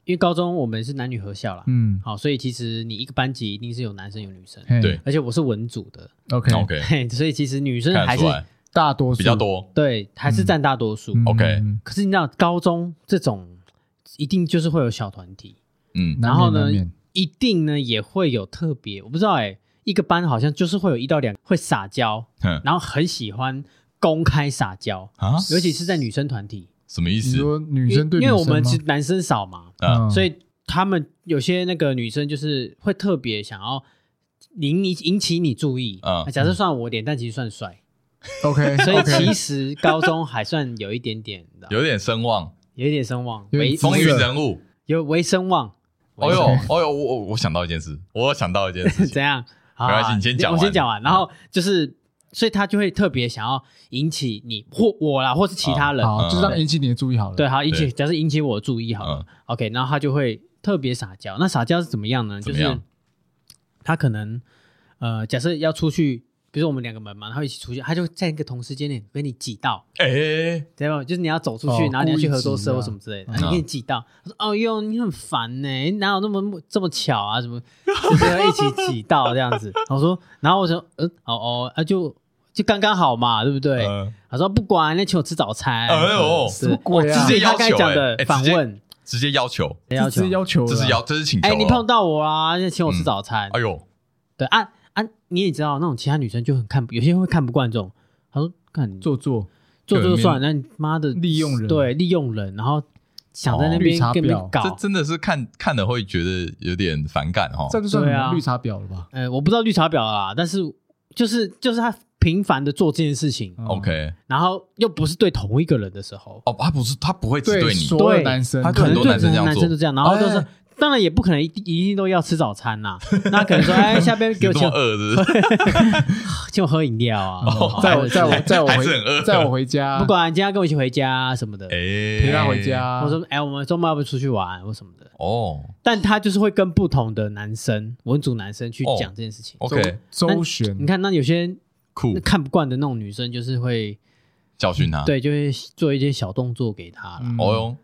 因为高中我们是男女合校啦，嗯，好，所以其实你一个班级一定是有男生有女生，对，而且我是文组的，OK。OK，*laughs* 所以其实女生还是大多数比较多，对，还是占大多数，OK。可是你知道高中这种一定就是会有小团体，嗯，然后呢，一定呢也会有特别，我不知道哎，一个班好像就是会有一到两会撒娇，然后很喜欢公开撒娇啊，尤其是在女生团体。什么意思？说女生对生，因为我们其实男生少嘛，嗯，所以他们有些那个女生就是会特别想要引你引起你注意，嗯，假设算我点，但其实算帅，OK，*laughs* 所以其实高中还算有一点点的，有点声望，有一点声望，为风云人物，有为声望。哦呦，哦呦，我我我想到一件事，我想到一件事，*laughs* 怎样？没关系，你先讲，我先讲完，然后就是。所以他就会特别想要引起你或我啦，或是其他人，好，就是让引起你的注意好了。对，好，引起，假设引起我的注意好了。OK，然后他就会特别撒娇。那撒娇是怎么样呢？就是他可能呃，假设要出去比如说我们两个门嘛，然后一起出去，他就在一个同时间点被你挤到，哎、欸，对吧？就是你要走出去，哦、然后你要去合作社或什么之类的，然后你给你挤到，他说：“哦哟，你很烦呢，你哪有那么这么巧啊？什么就是要一起挤到这样子？”我说，然后我说：“嗯，哦哦，啊就就刚刚好嘛，对不对？”呃、他说：“不管，那请我吃早餐。哎呦，什么鬼啊？直接他刚才讲的反问，直接要求，直接要求，这是要，这是请求。哎，你碰到我啊，要请我吃早餐。哎呦，对啊。”啊，你也知道那种其他女生就很看，有些人会看不惯这种。他说：“看你做作做作就算，那你妈的利用人，对，利用人，然后想在那边跟你搞，这真的是看看了会觉得有点反感哦。这就算绿茶婊了吧？呃，我不知道绿茶婊啦，但是就是就是他频繁的做这件事情，OK，然后又不是对同一个人的时候，哦，他不是他不会只对你，所有男生，他可很多男生这样做，都这样，然后就是。”当然也不可能一一定都要吃早餐呐，*laughs* 那可能说，哎，下边给我请 *laughs* 请我喝饮料啊，载我载我载我回载我回家，不管今天跟我一起回家什么的，哎。陪他回家。我说，哎，我们周末要不要出去玩或什么的？哦，但他就是会跟不同的男生文组男生去讲这件事情。OK，周旋。你看，那有些酷看不惯的那种女生，就是会教训他，对，就会做一些小动作给他了。哦哟。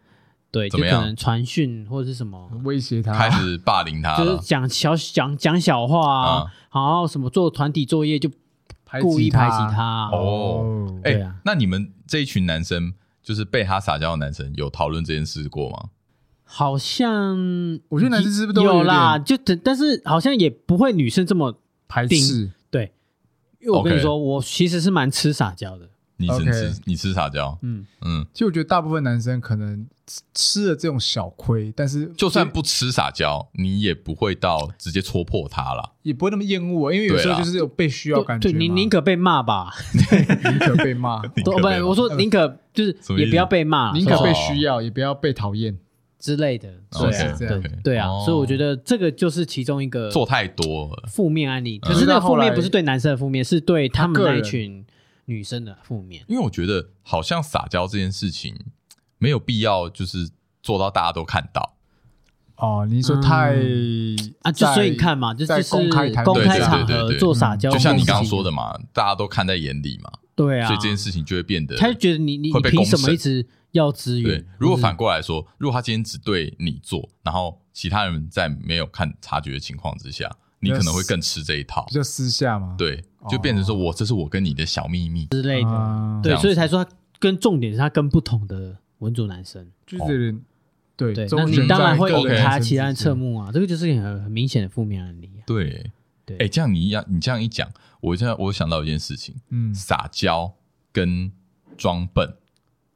对，就可能传讯或者是什么威胁他，开始霸凌他，就是讲小讲讲小话啊，然后什么做团体作业就故意排挤他哦。哎，那你们这一群男生，就是被他撒娇的男生，有讨论这件事过吗？好像我觉得男生是不是都有啦？就但是好像也不会女生这么排斥。对，因为我跟你说，我其实是蛮吃撒娇的。你吃你吃撒娇，嗯嗯，其实我觉得大部分男生可能吃了这种小亏，但是就算不吃撒娇，你也不会到直接戳破他了，也不会那么厌恶，因为有时候就是有被需要感觉。对，你宁可被骂吧，*laughs* 宁可被骂，*laughs* 不，我说宁可就是也不要被骂，宁可被需要，也不要被讨厌之类的。对对对啊，所以我觉得这个就是其中一个做太多负面案例。可是那个负面不是对男生的负面，是对他们那一群。女生的负面，因为我觉得好像撒娇这件事情没有必要，就是做到大家都看到。哦，你说太啊，就所以你看嘛，就是公开公开场合做撒娇，就像你刚刚说的嘛，大家都看在眼里嘛。对啊，所以这件事情就会变得，他就觉得你你凭什么一直要资源？对如果反过来说，如果他今天只对你做，然后其他人在没有看察觉的情况之下，你可能会更吃这一套，就私下吗。对。就变成说我这是我跟你的小秘密。之类的，对，所以才说他跟重点是他跟不同的文组男生，就是对对，那你当然会引他其他人侧目啊，这个就是很很明显的负面案例。对。对，哎，这样你一样，你这样一讲，我现在我想到一件事情，嗯，撒娇跟装笨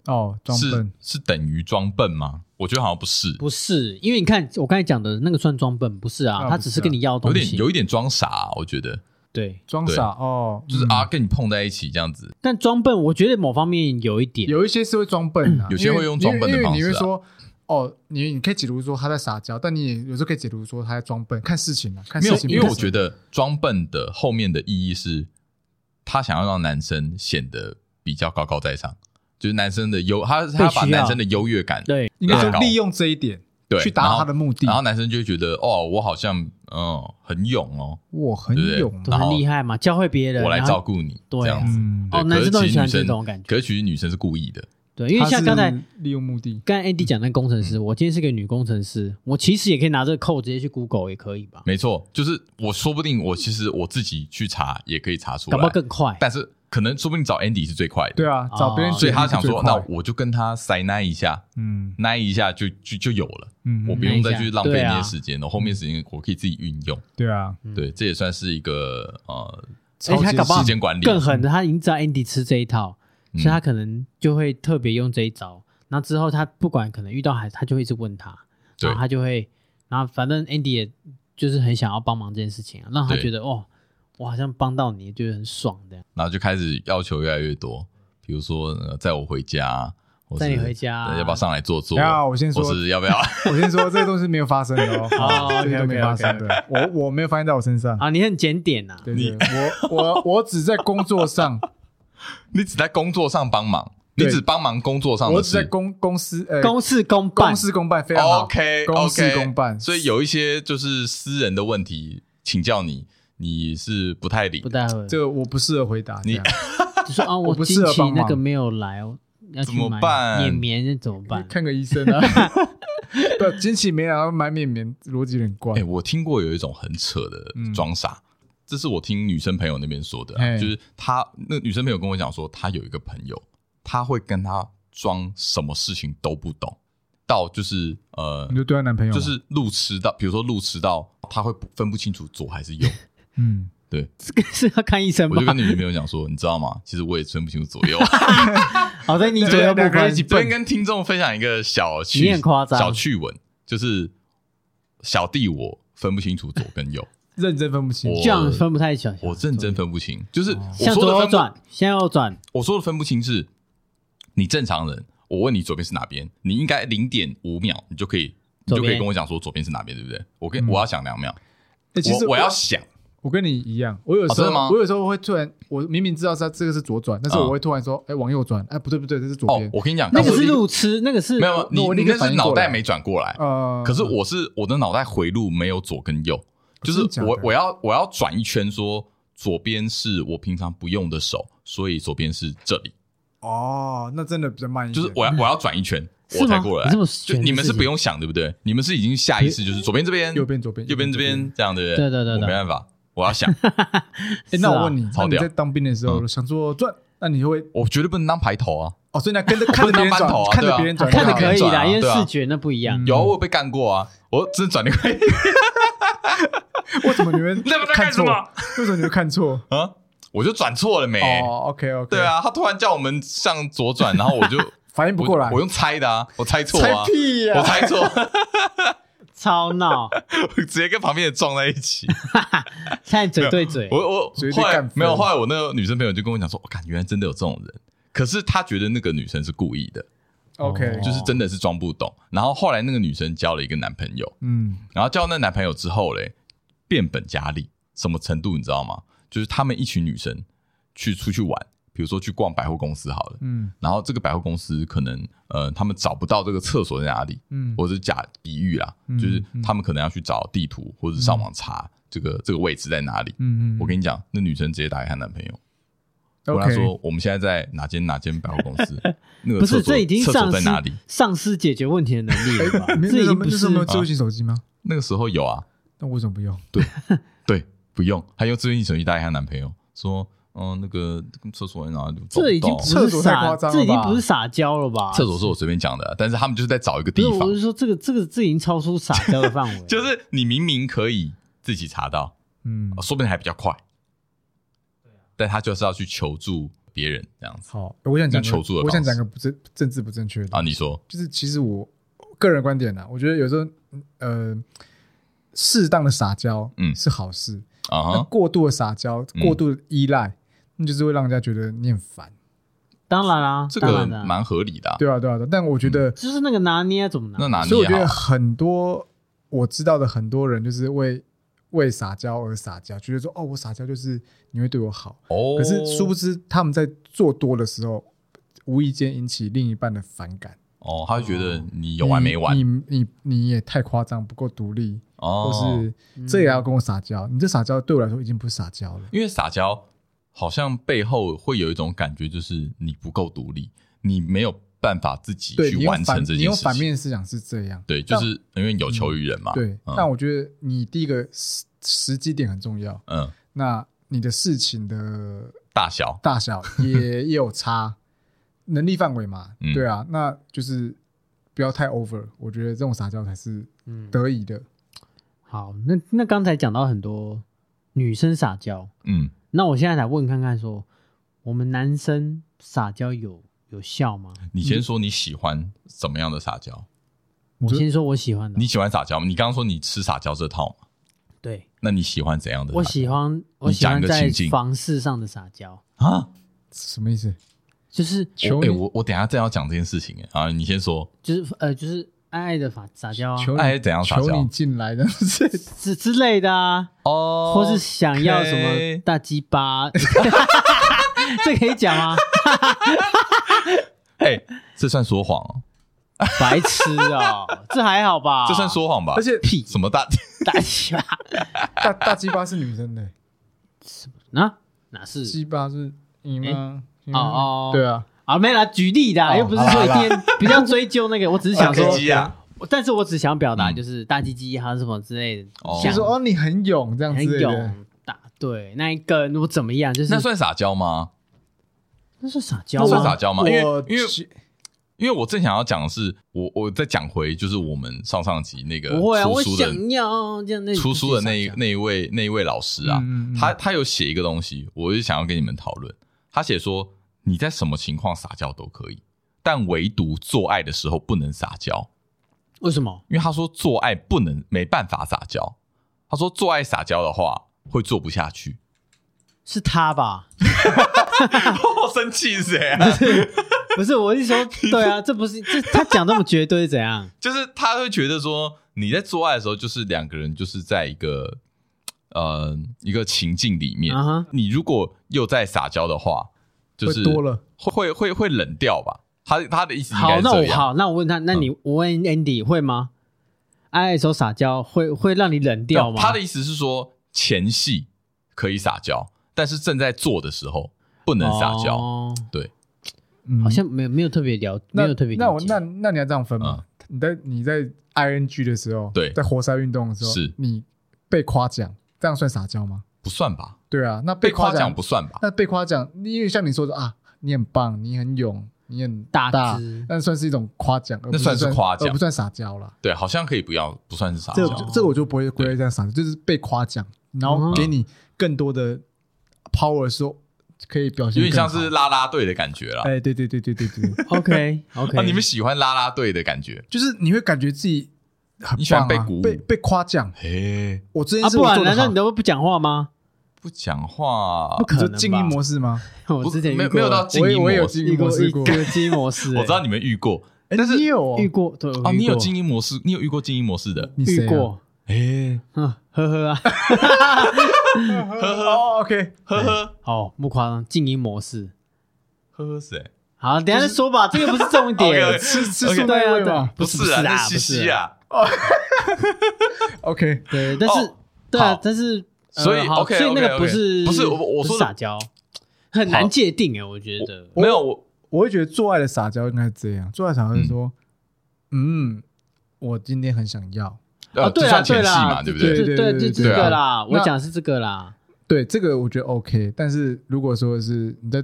哦，装笨是等于装笨吗？我觉得好像不是，不是，因为你看我刚才讲的那个算装笨，不是啊，他只是跟你要东西，有点有一点装傻，我觉得。对，装傻哦，就是啊，跟你碰在一起这样子。但装笨，我觉得某方面有一点，有一些是会装笨的，*coughs* 有些会用装笨的方式。你会说，哦，你你可以解读说他在撒娇，但你也有时候可以解读说他在装笨，看事情啊，看事情。因为我觉得装笨的后面的意义是，他想要让男生显得比较高高在上，就是男生的优，他他把男生的优越感，对，应该说利用这一点。对，去达到他的目的，然后男生就会觉得哦，我好像嗯很勇哦，我很勇，很厉害嘛，教会别人，我来照顾你，这样子。哦，男生都很喜欢这种感觉。可是其实女生是故意的，对，因为像刚才利用目的，刚才 Andy 讲那工程师，我今天是个女工程师，我其实也可以拿这个 code 直接去 Google 也可以吧？没错，就是我说不定我其实我自己去查也可以查出来，搞不好更快，但是。可能说不定找 Andy 是最快的，对啊，找别人，所以他想说，那我就跟他塞奶一下，嗯，奶一下就就就有了，嗯，我不用再去浪费那些时间，了后面时间我可以自己运用，对啊，对，这也算是一个呃，而且他搞不好时间管理更狠的，他已经知道 Andy 吃这一套，所以他可能就会特别用这一招。那之后他不管可能遇到还他就会一直问他，然后他就会，然后反正 Andy 也就是很想要帮忙这件事情啊，让他觉得哦。我好像帮到你，觉得很爽这样，然后就开始要求越来越多，比如说载我回家，载你回家，要不要上来坐坐？要，我先说，是要不要？*laughs* 我先说，这个东西没有发生的哦，*laughs* 这个都没发生的，我我没有发现在我身上啊。你很检点呐，对对，我我我只在工作上，*laughs* 你只在工作上帮忙，你只帮忙工作上，我只在公公司呃公事公办，公事公办非常好，OK，公事公办。所以有一些就是私人的问题，请教你。你是不太理，不太会。这个我不适合回答。你 *laughs* 就说啊，我经期那个没有来，要怎么办？绵绵怎么办？看个医生啊。*laughs* 不，经期没来要买绵绵，逻辑有点怪。哎，我听过有一种很扯的装傻，这是我听女生朋友那边说的，就是她那女生朋友跟我讲说，她有一个朋友，她会跟她装什么事情都不懂。到就是呃，你就对她男朋友就是路痴到，比如说路痴到，他会分不清楚左还是右。嗯，对，这个是要看医生吗？我就跟女朋友讲说，你知道吗？其实我也分不清楚左右。*laughs* 好在你左右不分。昨天跟听众分享一个小趣，你很夸张，小趣闻，就是小弟我分不清楚左跟右，*laughs* 认真分不清，这样分不太清。我认真分不清，就是向左转，向右转。我说的分不清是，你正常人。我问你左边是哪边，你应该零点五秒，你就可以，你就可以跟我讲说左边是哪边，对不对？我跟我要想两秒，其实我要想，我跟你一样，我有时候我有时候会突然，我明明知道它这个是左转，但是我会突然说，哎，往右转，哎，不对不对，这是左边。我跟你讲，那个是路痴，那个是没有，你你那是脑袋没转过来，呃。可是我是我的脑袋回路没有左跟右，就是我我要我要转一圈，说左边是我平常不用的手，所以左边是这里。哦，那真的比较慢一点。就是我要我要转一圈，我才过来。就你们是不用想，对不对？你们是已经下意识，就是左边这边，右边左边，右边这边这样，对不对？对对对，我没办法，我要想。*laughs* 那我问你，那你在当兵的时候想做转，那你会？我绝对不能当排头啊！哦，所以那跟着 *laughs* 看着别人转，看着别人转，看着可以啦，因为视觉那不一样。有我被干过啊，我只转的可以。为什么你们 *laughs* 看错？为什么你们看错啊？我就转错了没？哦，OK OK。对啊，他突然叫我们向左转，然后我就反应不过来。我用猜的啊，我猜错啊，猜屁呀！我猜错，超闹，*laughs* 直接跟旁边的撞在一起。*laughs* 现在嘴对嘴，我我后来没有，后来我那个女生朋友就跟我讲说，我感觉原来真的有这种人，可是他觉得那个女生是故意的，OK，就是真的是装不懂。然后后来那个女生交了一个男朋友，嗯，然后交那男朋友之后嘞，变本加厉，什么程度你知道吗？就是他们一群女生去出去玩，比如说去逛百货公司好了，嗯，然后这个百货公司可能呃，他们找不到这个厕所在哪里，嗯，或者是假比喻啦，嗯、就是他们可能要去找地图或者上网查这个、嗯、这个位置在哪里，嗯嗯，我跟你讲，那女生直接打给她男朋友，跟她说我们现在在哪间哪间百货公司，*laughs* 那个不是这已经厕所在哪里？丧失解决问题的能力了吧？这已经不是没有智慧型手机吗？那个时候有啊，那为什么不用？对对，不用，还用智慧型手机打给她男朋友。说，嗯，那个厕所在哪里？这已经不是撒，这已经不是撒娇了吧？厕所是我随便讲的，但是他们就是在找一个地方。我是说，这个这个这已经超出撒娇的范围。*laughs* 就是你明明可以自己查到，嗯，说不定还比较快。但他就是要去求助别人这样子。好，我想讲求助的，我想讲个不正政治不正确的啊。你说，就是其实我个人观点呢，我觉得有时候，呃，适当的撒娇，嗯，是好事。啊，过度的撒娇，过度的依赖，那就是会让人家觉得你很烦。当然啦，这个蛮合理的。对啊，对啊，但我觉得就是那个拿捏怎么拿？那拿捏。所以我觉得很多我知道的很多人，就是为为撒娇而撒娇，觉得说哦，我撒娇就是你会对我好。哦。可是殊不知他们在做多的时候，无意间引起另一半的反感。哦，他会觉得你有完没完？你你你也太夸张，不够独立。哦，或是这也要跟我撒娇？你这撒娇对我来说已经不是撒娇了，因为撒娇好像背后会有一种感觉，就是你不够独立，你没有办法自己去完成这件事情。你用反面思想是这样，对，就是因为有求于人嘛。对，但我觉得你第一个时时机点很重要。嗯，那你的事情的大小大小也也有差，*laughs* 能力范围嘛。对啊，那就是不要太 over。我觉得这种撒娇才是得意的。好，那那刚才讲到很多女生撒娇，嗯，那我现在来问看看说，说我们男生撒娇有有效吗？你先说你喜欢怎么样的撒娇？我先说我喜欢的。你喜欢撒娇吗？你刚刚说你吃撒娇这套吗？对。那你喜欢怎样的？我喜欢，我喜欢在房事上的撒娇啊？什么意思？就是求你，我我等下再要讲这件事情哎，啊，你先说。就是呃，就是。爱爱的撒撒娇，爱怎样撒娇？求你进来的是 *laughs* 之之类的啊，哦，或是想要什么大鸡巴，*laughs* 这可以讲吗？*laughs* 哎，这算说谎哦，白痴哦，这还好吧？这算说谎吧？而且屁。什么大？大鸡巴，大大鸡巴是女生的，哪哪是？鸡巴是你吗？哦哦，对啊，啊没啦，举例的，又不是说一定比较追究那个，我只是想说，但是我只想表达就是大鸡鸡还有什么之类的，就说哦你很勇这样子，很勇打对那一个如果怎么样，就是那算撒娇吗？那算撒娇，那算撒娇吗？因为因为因为我正想要讲的是，我我再讲回就是我们上上集那个不会啊，我想要这样那出书的那一那一位那一位老师啊，他他有写一个东西，我就想要跟你们讨论。他写说你在什么情况撒娇都可以，但唯独做爱的时候不能撒娇。为什么？因为他说做爱不能没办法撒娇。他说做爱撒娇的话会做不下去。是他吧？*laughs* 我生气是谁啊？*laughs* 不是，我是说，对啊，这不是这他讲那么绝对是怎样？*laughs* 就是他会觉得说你在做爱的时候，就是两个人就是在一个呃一个情境里面。Uh huh. 你如果又在撒娇的话，就是会多了，会会会冷掉吧？他他的意思应该这样。好，那我好，那我问他，那你我问 Andy 会吗？爱的时候撒娇会会让你冷掉吗？他的意思是说前戏可以撒娇，但是正在做的时候不能撒娇。Oh. 对。好像没有没有特别聊，没有特别。那我那那你要这样分吗？你在你在 ing 的时候，对，在活塞运动的时候，是你被夸奖，这样算撒娇吗？不算吧。对啊，那被夸奖不算吧？那被夸奖，因为像你说的啊，你很棒，你很勇，你很大，那算是一种夸奖，那算是夸奖，不算撒娇了。对，好像可以不要，不算是撒娇。这这个我就不会归类在撒娇，就是被夸奖，然后给你更多的 power 说。可以表现有点像是拉拉队的感觉啦。哎，对对对对对对，*laughs* *laughs* OK OK。啊，你们喜欢拉拉队的感觉，就是你会感觉自己很你喜欢被鼓舞、被被夸奖。嘿，我之前是不然难道你都不讲话吗？不讲话，不可能静音模式吗？*laughs* 我之前没没有到静音模式，静音模式过，静音模式。*laughs* 我知道你们遇过，但是你有遇过？对啊，你有静音模式，你有遇过静音模式的？你遇过？哎，嗯，呵呵啊。*laughs* 呵呵，OK，呵呵，好，不夸张，静音模式，呵呵谁？好，等下再说吧，这个不是重点，吃吃素那位吗？不是啊，是西西啊。OK，对，但是，对啊，但是，所以，OK，所以那个不是，不是我我说撒娇，很难界定哎，我觉得没有我，我会觉得做爱的撒娇应该是这样，做爱撒娇是说，嗯，我今天很想要。啊，对啊，对啦，对不对？对对对，这个啦，我讲的是这个啦。对，这个我觉得 OK。但是如果说是你在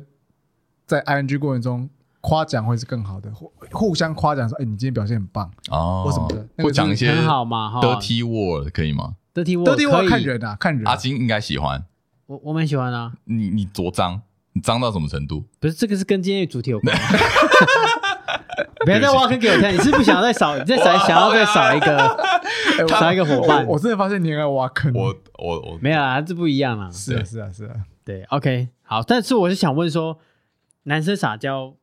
在 ing 过程中夸奖会是更好的，互互相夸奖说，哎，你今天表现很棒哦，或什么的，会讲一些很好嘛，dirty word 可以吗？dirty word，dirty word 看人啊，看人。阿金应该喜欢，我我蛮喜欢啊。你你多脏？你脏到什么程度？不是，这个是跟今天的主题有关。*laughs* *laughs* 不要再挖坑给我跳！你是不想再少？你再想想要再少一个，*laughs* 少一个伙伴？我真的发现你很爱挖坑。我我我没有啊，这不一样啊。是啊是啊是啊，对，OK，好。但是我是想问说，男生撒娇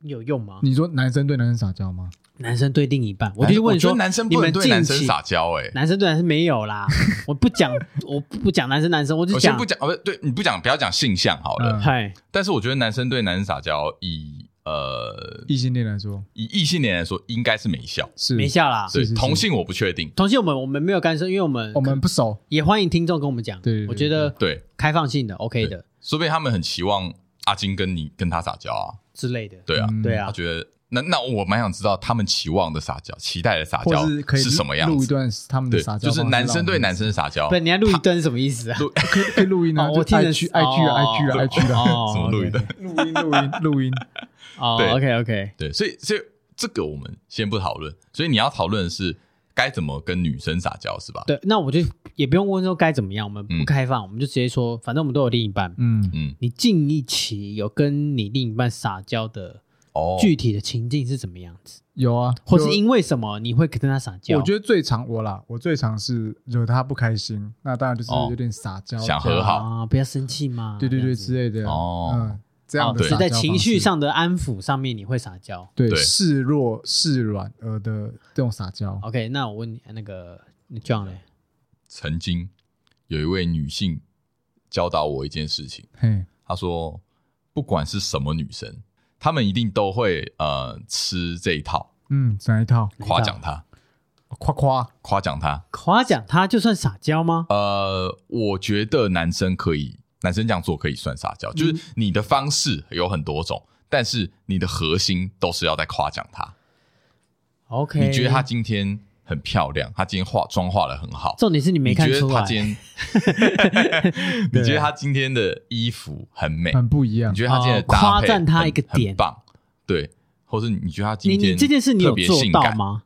有用吗？你说男生对男生撒娇吗？男生对另一半，我就问说，男生不能对男生撒娇？哎，男生对男生没有啦。*laughs* 我不讲，我不讲男生男生，我就讲不讲哦，不对，你不讲，不要讲性向好了。嗨，但是我觉得男生对男生撒娇以。呃，异性恋来说，以异性恋来说，应该是没效，是没效啦。对，同性我不确定。同性我们我们没有干涉，因为我们我们不熟，也欢迎听众跟我们讲。对，我觉得对开放性的 OK 的，说不定他们很期望阿金跟你跟他撒娇啊之类的。对啊，对啊，他觉得那那我蛮想知道他们期望的撒娇，期待的撒娇是什么样子。录一段他们的撒娇，就是男生对男生撒娇。对，你要录一段是什么意思啊？可以可以录音啊，我听着去 IG 啊 IG 啊 IG 啊，*laughs* 什么录音的？*laughs* 录音录音录音。*laughs* 哦，OK OK，对，所以所以这个我们先不讨论，所以你要讨论的是该怎么跟女生撒娇，是吧？对，那我就也不用问说该怎么样，我们不开放，我们就直接说，反正我们都有另一半，嗯嗯，你近一期有跟你另一半撒娇的哦，具体的情境是怎么样子？有啊，或是因为什么你会跟他撒娇？我觉得最常我啦，我最常是惹他不开心，那当然就是有点撒娇，想和好。啊，不要生气嘛，对对对之类的。哦。这样的是在情绪上的安抚上面，你会撒娇，对，示弱示软呃的这种撒娇。OK，那我问你，那个你这样嘞？曾经有一位女性教导我一件事情，嘿，她说，不管是什么女生，她们一定都会呃吃这一套，嗯，哪一套？夸奖他，夸夸夸奖他，夸奖他就算撒娇吗？呃，我觉得男生可以男生这样做可以算撒娇，就是你的方式有很多种，但是你的核心都是要在夸奖他。OK，你觉得他今天很漂亮，她今天化妆化的很好。重点是你没看出来。她今天，*laughs* 你觉得她今天的衣服很美，很不一样。你觉得她今天的搭配夸赞她一个点很棒，对，或是你觉得她今天你这件事你有做到吗？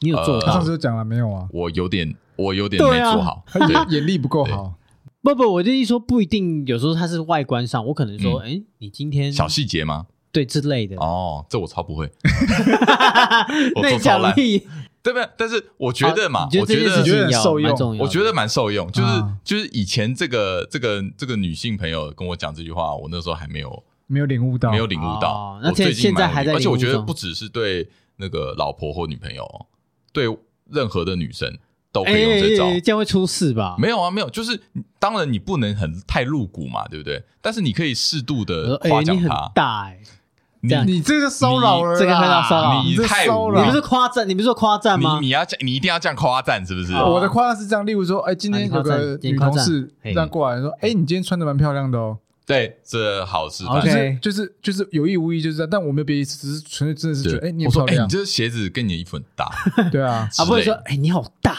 你有做到？上次讲了没有啊？我有点，我有点没做好，*laughs* 眼力不够好。不不，我的意思说不一定，有时候他是外观上，我可能说，哎，你今天小细节吗？对之类的。哦，这我超不会。*laughs* 我做超烂，对不对？但是我觉得嘛，我觉得觉得受用，我觉得蛮受用。就是就是以前这个这个这个女性朋友跟我讲这句话，我那时候还没有没有领悟到，没有领悟到。那现现在还在，而且我觉得不只是对那个老婆或女朋友，对任何的女生。都可以用这招，欸欸欸，这样会出事吧？没有啊，没有，就是当然你不能很太露骨嘛，对不对？但是你可以适度的夸奖他。欸，你很大哎，欸，你你这个骚扰了，这个会到骚扰，你太骚扰，你不是夸赞，你不是说夸赞吗？你你要这样，你一定要这样夸赞，是不是？我的夸赞是这样，例如说，哎，今天有个女同事这样过来说，哎，你今天穿的蛮漂亮的哦。对，这好事。OK，就是就是有意无意就是这样，但我没有别的意思，只是纯粹真的是觉得，哎，你漂亮。你这鞋子跟你的衣服很搭。对啊，啊不会说，哎，你好大。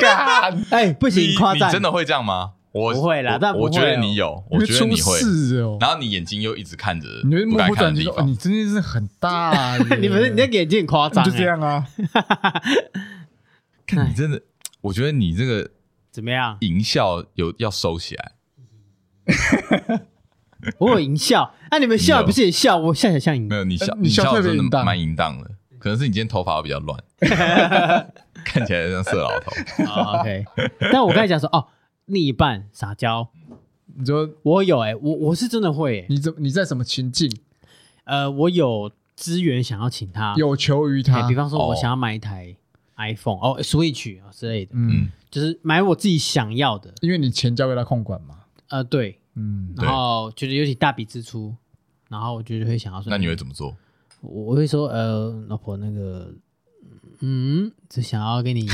干，哎，不行，夸赞。你真的会这样吗？我不会啦，但我觉得你有，我觉得你会。哦。然后你眼睛又一直看着，你目不转睛。你真的是很大。*laughs* 你不是你的眼睛很夸张，就这样啊。*laughs* 看你真的，我觉得你这个。怎么样？淫笑有要收起来。*laughs* 我有淫笑，那你们笑不是也笑？我笑起来像淫，没有你笑，你笑真的蛮淫荡的。可能是你今天头发比较乱，看起来像色老头。OK，但我刚才讲说，哦，另一半撒娇，你说我有哎，我我是真的会。你怎你在什么情境？呃，我有资源想要请他，有求于他。比方说，我想要买一台 iPhone 哦，Switch 啊之类的。嗯。就是买我自己想要的，因为你钱交给他控管嘛。呃，对，嗯，然后觉得尤其大笔支出，然后我觉得会想要说，那你会怎么做？我会说，呃，老婆，那个，嗯，只想要跟你，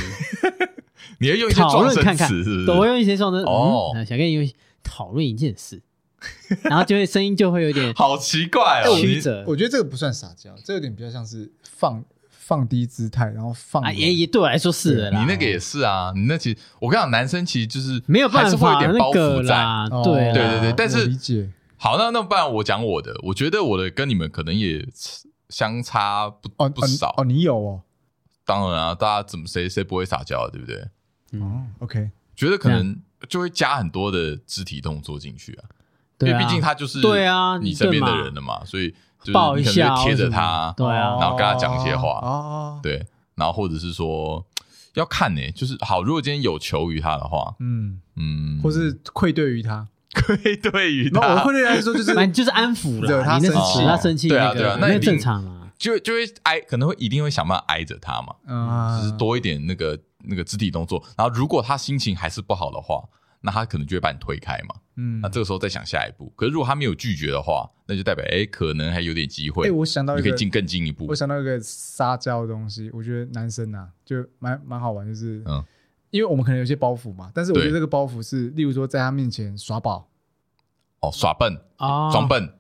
*laughs* 你要用一些讨论看看，我会用一些状声哦，想跟你讨论一件事，*laughs* 然后就会声音就会有点好奇怪哦，曲折。我觉得这个不算撒娇，这有点比较像是放。放低姿态，然后放啊，也也对我来说是的啦。你那个也是啊，你那其实我跟你讲，男生其实就是没有办法，有点包袱在。对对对对，但是理解。好，那那不然我讲我的，我觉得我的跟你们可能也相差不不少哦。你有哦？当然啊，大家怎么谁谁不会撒娇，对不对？哦，OK，觉得可能就会加很多的肢体动作进去啊，因为毕竟他就是对啊，你身边的人了嘛，所以就。抱一下，贴着他，对啊，然后跟他讲一些话，哦。对，然后或者是说要看呢，就是好，如果今天有求于他的话，嗯。嗯，或是愧对于他，愧对于他，我愧对于他说就是 *laughs* 就是安抚了，他生气，他生气，对啊对啊，那正常啊，就就会挨，可能会一定会想办法挨着他嘛，嗯，就是多一点那个那个肢体动作，然后如果他心情还是不好的话。那他可能就会把你推开嘛，嗯，那这个时候再想下一步。可是如果他没有拒绝的话，那就代表哎，可能还有点机会。哎，我想到你可以进更进一步。我想到一个撒娇的东西，我觉得男生啊就蛮蛮好玩，就是嗯，因为我们可能有些包袱嘛，但是我觉得这个包袱是，例如说在他面前耍宝，哦，耍笨啊，装笨，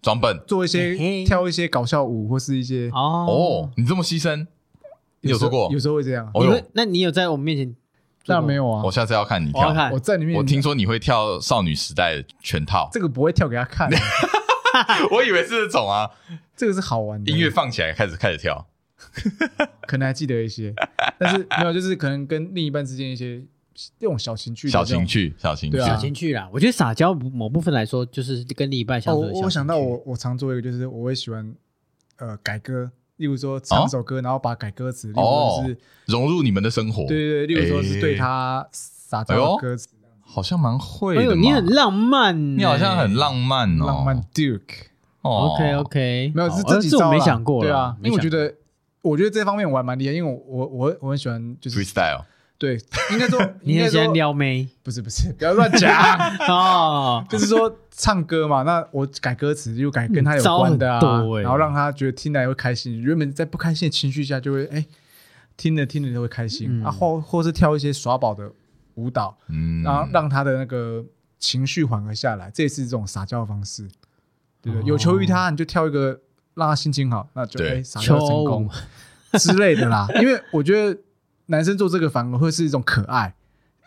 装笨，做一些跳一些搞笑舞或是一些哦，你这么牺牲，你有说过？有时候会这样。哦，那你有在我们面前？那没有啊！我下次要看你跳。我在里面。我听说你会跳少女时代的全套。这个不会跳给他看。*laughs* 我以为是这种啊，这个是好玩的。音乐放起来，开始开始跳。*laughs* 可能还记得一些，但是没有，就是可能跟另一半之间一些这种小情趣、小情趣、小情趣、小情趣啦。我觉得撒娇某部分来说，就是跟另一半相处。我想到我我常做一个，就是我会喜欢呃改歌。例如说唱首歌，然后把改歌词，例如说是融入你们的生活。对对，例如说是对他撒娇的歌词，好像蛮会的。你很浪漫，你好像很浪漫哦，浪漫 Duke。OK OK，没有是自己招没想过，对啊，因为我觉得，我觉得这方面我还蛮厉害，因为我我我我很喜欢就是 freestyle。对，应该说 *laughs* 你很喜欢撩妹，不是不是，不要乱讲 *laughs* 哦。就是说唱歌嘛，那我改歌词就改跟他有关的啊，然后让他觉得听来会开心。原本在不开心的情绪下，就会哎听着听着就会开心啊，或或是跳一些耍宝的舞蹈，嗯，然后让他的那个情绪缓和下来，这也是这种撒娇的方式，对不对？有求于他，你就跳一个让他心情好，那就哎撒娇成功之类的啦。因为我觉得男生做这个反而会是一种可爱，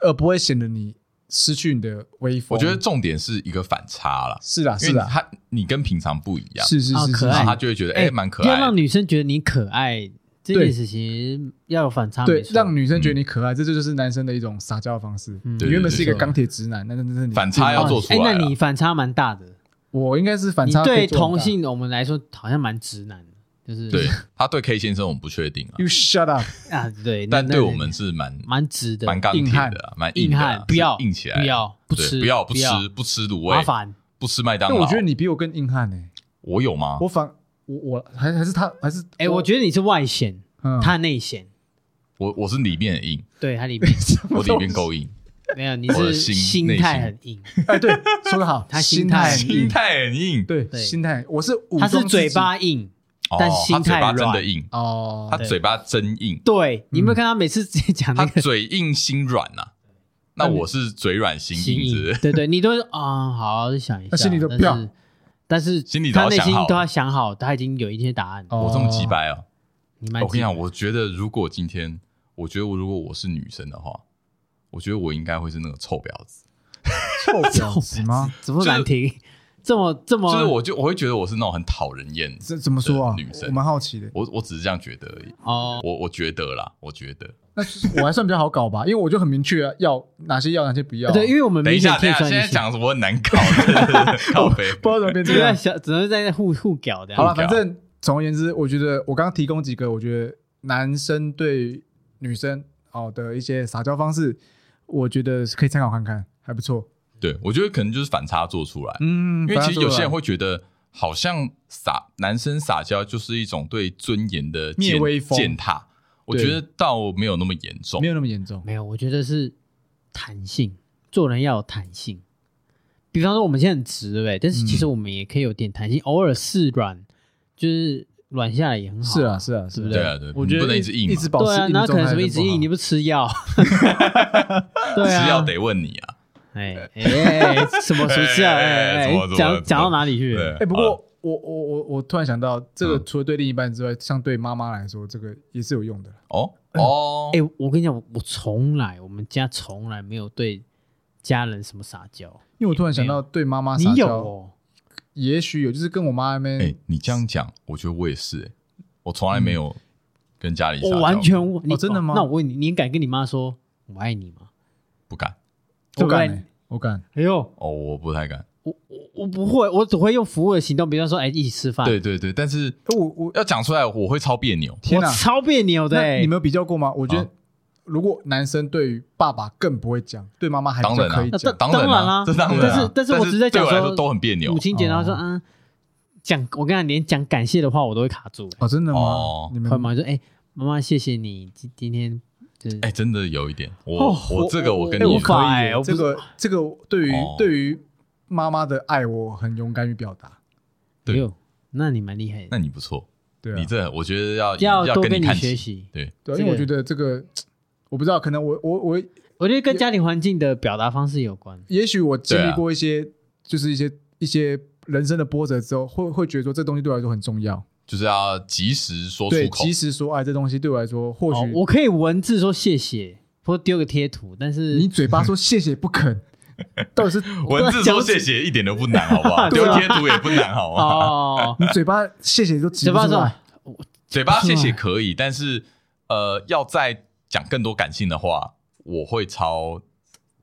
而不会显得你。失去你的威风，我觉得重点是一个反差啦。是啦，是啦，他你跟平常不一样，是是是，可爱，他就会觉得哎，蛮可爱。要让女生觉得你可爱，这件事情要有反差。对，让女生觉得你可爱，这这就是男生的一种撒娇的方式。你原本是一个钢铁直男，那那那反差要做出来。哎，那你反差蛮大的。我应该是反差。对同性我们来说，好像蛮直男。就是对他对 K 先生我们不确定啊。You shut up *laughs* 啊！对，但对我们是蛮蛮直的，蛮钢铁的，蛮硬汉。不要硬起来，不要不吃，不要不吃不吃卤味，麻烦不吃麦当劳。我觉得你比我更硬汉呢。我有吗？我反我我还还是他还是哎，我觉得你是外显，他内显。我我是里面很硬，对他里面 *laughs* 我里面够硬。没有，你是心态很硬。哎，对，说得好，*laughs* 他心态心态很硬，对心态我是他是嘴巴硬。但心态软，真的硬哦，他嘴巴真硬。对，你有没有看他每次直接讲他嘴硬心软呐？*laughs* 那我是嘴软心硬，对对，你都啊，好好想一下，心里都飘，但是心里他内心都要想好，他已经有一些答案。我这么机掰啊！你，我跟你讲，我觉得如果今天，我觉得我如果我是女生的话，我觉得我应该会是那个臭婊子。臭婊子吗？*laughs* 怎么难听？这么这么，就是我就我会觉得我是那种很讨人厌，这怎么说啊？女生，我蛮好奇的。我我只是这样觉得而已。哦，我我觉得啦，我觉得那我还算比较好搞吧，因为我就很明确啊，要哪些要哪些不要。对，因为我们等一下等一下，现在讲什么很难搞的，*laughs* 不知道怎么变这样，小只能在那互互搞的。好了，反正总而言之，我觉得我刚刚提供几个，我觉得男生对女生好的一些撒娇方式，我觉得可以参考看看，还不错。对，我觉得可能就是反差做出来，嗯，因为其实有些人会觉得，好像撒男生撒娇就是一种对尊严的灭威风践踏，我觉得倒没有那么严重，没有那么严重，没有，我觉得是弹性，做人要有弹性。比方说我们现在很直，对不对？但是其实我们也可以有点弹性，偶尔示软，就是软下来也很好。是啊，是啊，是不是？对啊，对，我觉得不能一直硬，一直保持硬。那可能什么一直硬？你不吃药？*laughs* 对啊，吃药得问你啊。哎哎，什么 *laughs* 熟悉啊？哎哎，讲讲到哪里去？哎，不过我我我我突然想到，这个除了对另一半之外，像对妈妈来说，这个也是有用的。哦哦，哎，我跟你讲，我从来我们家从来没有对家人什么撒娇，因为我突然想到对妈妈撒娇，你有哦？也许有，就是跟我妈那边。哎，你这样讲，我觉得我也是。哎，我从来没有跟家里撒娇，我完全，你真的吗？那我问你，你敢跟你妈说我爱你吗？不敢。我敢，我敢。哎呦，哦，我不太敢。我我我不会，我只会用服务的行动，比方说，哎，一起吃饭。对对对，但是我我要讲出来，我会超别扭。天哪，超别扭的。你没有比较过吗？我觉得，如果男生对于爸爸更不会讲，对妈妈还是可以讲。当然啦，这当然。但是但是我只是在讲说都很别扭。母亲节，然后说，嗯，讲我跟你讲，连讲感谢的话我都会卡住。哦，真的吗？你们会说，哎，妈妈，谢谢你今今天。哎，真的有一点，我我这个我跟你可以，这个这个对于对于妈妈的爱，我很勇敢于表达。对，那你蛮厉害的，那你不错。对，你这我觉得要要多跟你学习。对，对，因为我觉得这个我不知道，可能我我我我觉得跟家庭环境的表达方式有关。也许我经历过一些，就是一些一些人生的波折之后，会会觉得说这东西对我来说很重要。就是要及时说出口，及时说爱这东西对我来说，或许我可以文字说谢谢，或丢个贴图，但是你嘴巴说谢谢不肯，*laughs* 到底是文字说谢谢一点都不难，好不好？*laughs* 丢贴图也不难，好吗？哦，*laughs* 你嘴巴谢谢都嘴巴说，嘴巴谢谢可以，但是呃，要再讲更多感性的话，我会超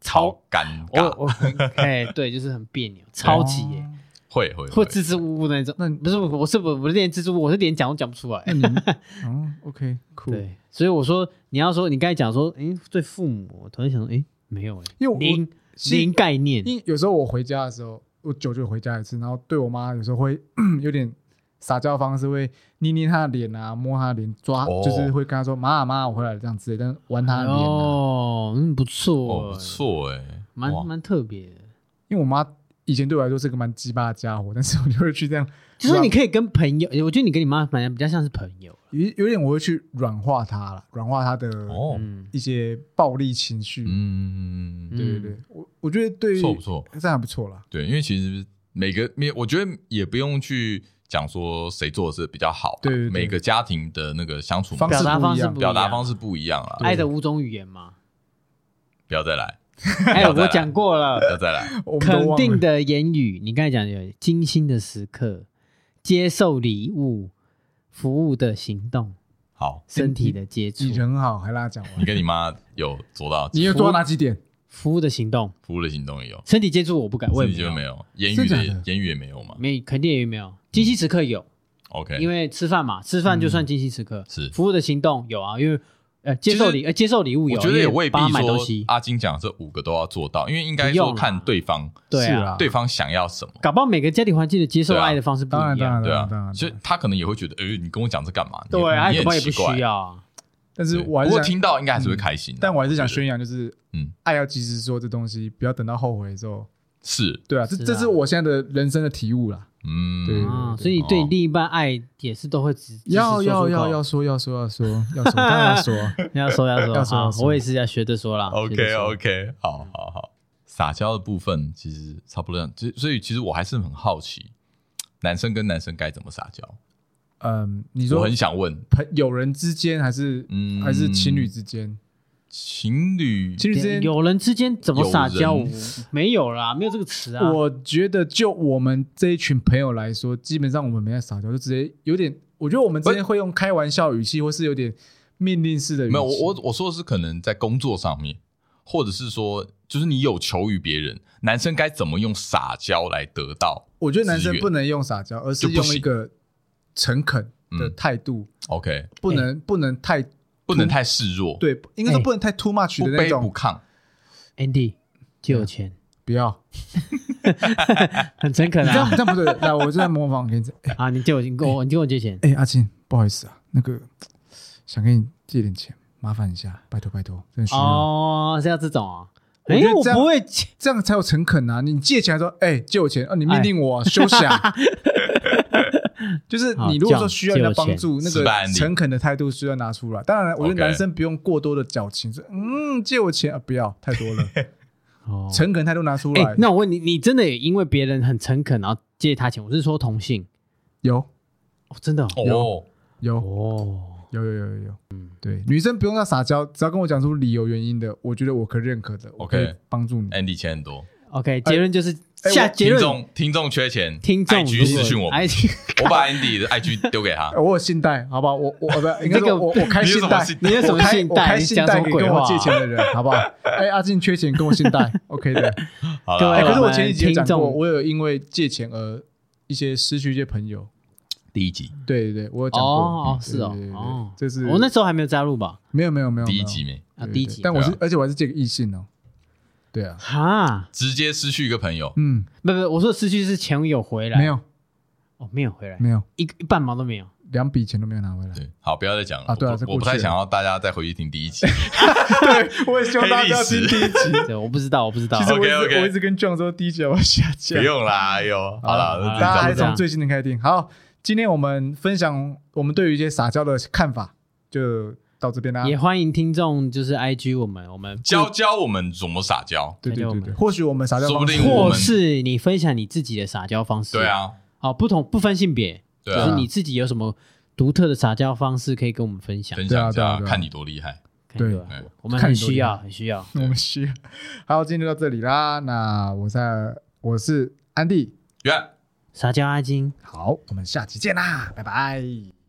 超尴尬。哎，对，就是很别扭，超级耶。会会会支支吾吾那种，那不是我是我我是连支支吾吾，我是连讲都讲不出来。嗯，*laughs* OK，酷。对，所以我说你要说你刚才讲说，哎，对父母，我突然想说，哎，没有哎，因为零零概念。因为有时候我回家的时候，我久久回家一次，然后对我妈有时候会 *clears throat* 有点撒娇方式，会捏捏她的脸啊，摸她的脸，抓，就是会跟她说妈啊妈，我回来了这样子，但玩她的脸。哦，嗯，不错，不错，哎，蛮蛮特别的。因为我妈。以前对我来说是个蛮鸡巴的家伙，*laughs* 但是我就会去这样，就是你可以跟朋友，我觉得你跟你妈反正比较像是朋友，有有点我会去软化她了，软化她的哦。一些暴力情绪。嗯，对对对，我我觉得对于，错不错，这样还不错啦。对，因为其实每个没，我觉得也不用去讲说谁做的是比较好，对，每个家庭的那个相处方式不一样，表达方式不一样啊。爱的五种语言嘛，不要再来。*laughs* 哎，我讲过了，*laughs* 要再来。肯定的言语，你刚才讲有精心的时刻，接受礼物，服务的行动，好，身体的接触，你很好，还让他讲完。你跟你妈有做到？你有做到哪几点？服务的行动，服务的行动也有，身体接触我不敢，身体接触没有，言语的言语也没有吗？没，肯定也没有。精心时刻有，OK，因为吃饭嘛，吃饭就算精心时刻。是服务的行动有啊，因为。呃，接受礼，呃，接受礼物有，我觉得也未必说阿金讲这五个都要做到，因为应该说看对方，对啊，对方想要什么，搞不好每个家庭环境的接受爱的方式不一样，对啊，所以他可能也会觉得，呃，你跟我讲这干嘛？对，他恐怕也不需要。但是我还是听到应该还是会开心，但我还是想宣扬，就是，嗯，爱要及时说这东西，不要等到后悔之后。是。对啊，这这是我现在的人生的体悟啦。嗯，对，所以对另一半爱也是都会直要要要要说要说要说要说当然要说。*laughs* 要说要说 *laughs* 要说，我也是要学着说啦。OK OK，好好好，撒娇的部分其实差不多所以其实我还是很好奇，男生跟男生该怎么撒娇？嗯，你说我很想问，朋友人之间还是嗯。还是情侣之间？情侣，情侣之间，有人之间怎么撒娇？没有啦，没有这个词啊。我觉得，就我们这一群朋友来说，基本上我们没在撒娇，就直接有点。我觉得我们之间会用开玩笑语气，或是有点命令式的语气。没有，我我我说的是可能在工作上面，或者是说，就是你有求于别人，男生该怎么用撒娇来得到？我觉得男生不能用撒娇，而是用一个诚恳的态度。OK，不能不能太。不能太示弱，对，应该说不能太 too much 的那种。不卑不亢，Andy 借我钱，不要，*laughs* 很诚恳啊。这样不对，*laughs* 来，我就在模仿给你。啊，你借我，你跟我，你跟我借钱。哎，阿青，不好意思啊，那个想跟你借点钱，麻烦一下，拜托拜托，真的需要。哦，是要这种啊？哎，我不会，这样才有诚恳啊。你借钱说，哎，借我钱啊，你命令我休想。*laughs* 就是你如果说需要人家帮助，那个诚恳的态度需要拿出来。当然，我觉得男生不用过多的矫情，说嗯，借我钱啊，不要太多了。*laughs* 哦，诚恳态度拿出来。那我问你，你真的也因为别人很诚恳，然后借他钱？我是说同性，有哦，真的有有哦，有有有有有。嗯，对，女生不用要撒娇，只要跟我讲出理由原因的，我觉得我可认可的，我可以帮助你。Andy 钱很多。OK，结论就是。下结论，听众听众缺钱，听众 IG 私讯我们，*laughs* 我把 Andy 的 IG 丢给他。我有信贷，好不好？我我不 *laughs* 应该说我我开信贷，你有什么信贷？我开信贷给跟我借钱的人，好不好？哎，阿进缺钱，跟我信贷，*laughs* OK 的。好了，可是我前几集讲过，我有因为借钱而一些失去一些朋友。第一集，对对对，我有讲过。哦，是哦，哦，这是我那时候还没有加入吧？没有没有没有，第一集没啊？第一集，但我是，而且我还是借个异性哦。对啊，哈，直接失去一个朋友，嗯，不不，我说失去是钱有回来，没有，哦，没有回来，没有。一一半毛都没有，两笔钱都没有拿回来。对，好，不要再讲了。啊，对啊，我不太想要大家再回去听第一集。*laughs* 对，我也希望大家听 *laughs* 第一集。对，我不知道，我不知道。其实我我一直跟 John 说第一集要下架，不用啦，哎呦，好了，大家还从最新的开始听。好，今天我们分享我们对于一些撒娇的看法，就。到这边啦，也欢迎听众就是 I G 我们，我们教教我们怎么撒娇。对对对对，或许我们撒娇，说不定或是你分享你自己的撒娇方式。对啊，好，不同不分性别，就是你自己有什么独特的撒娇方式可以跟我们分享。分享一下，看你多厉害。对，我们很需要，很需要，*laughs* 我们需要。好，今天就到这里啦。那我在，我是安迪，约，撒娇阿金。好，我们下期见啦，拜拜。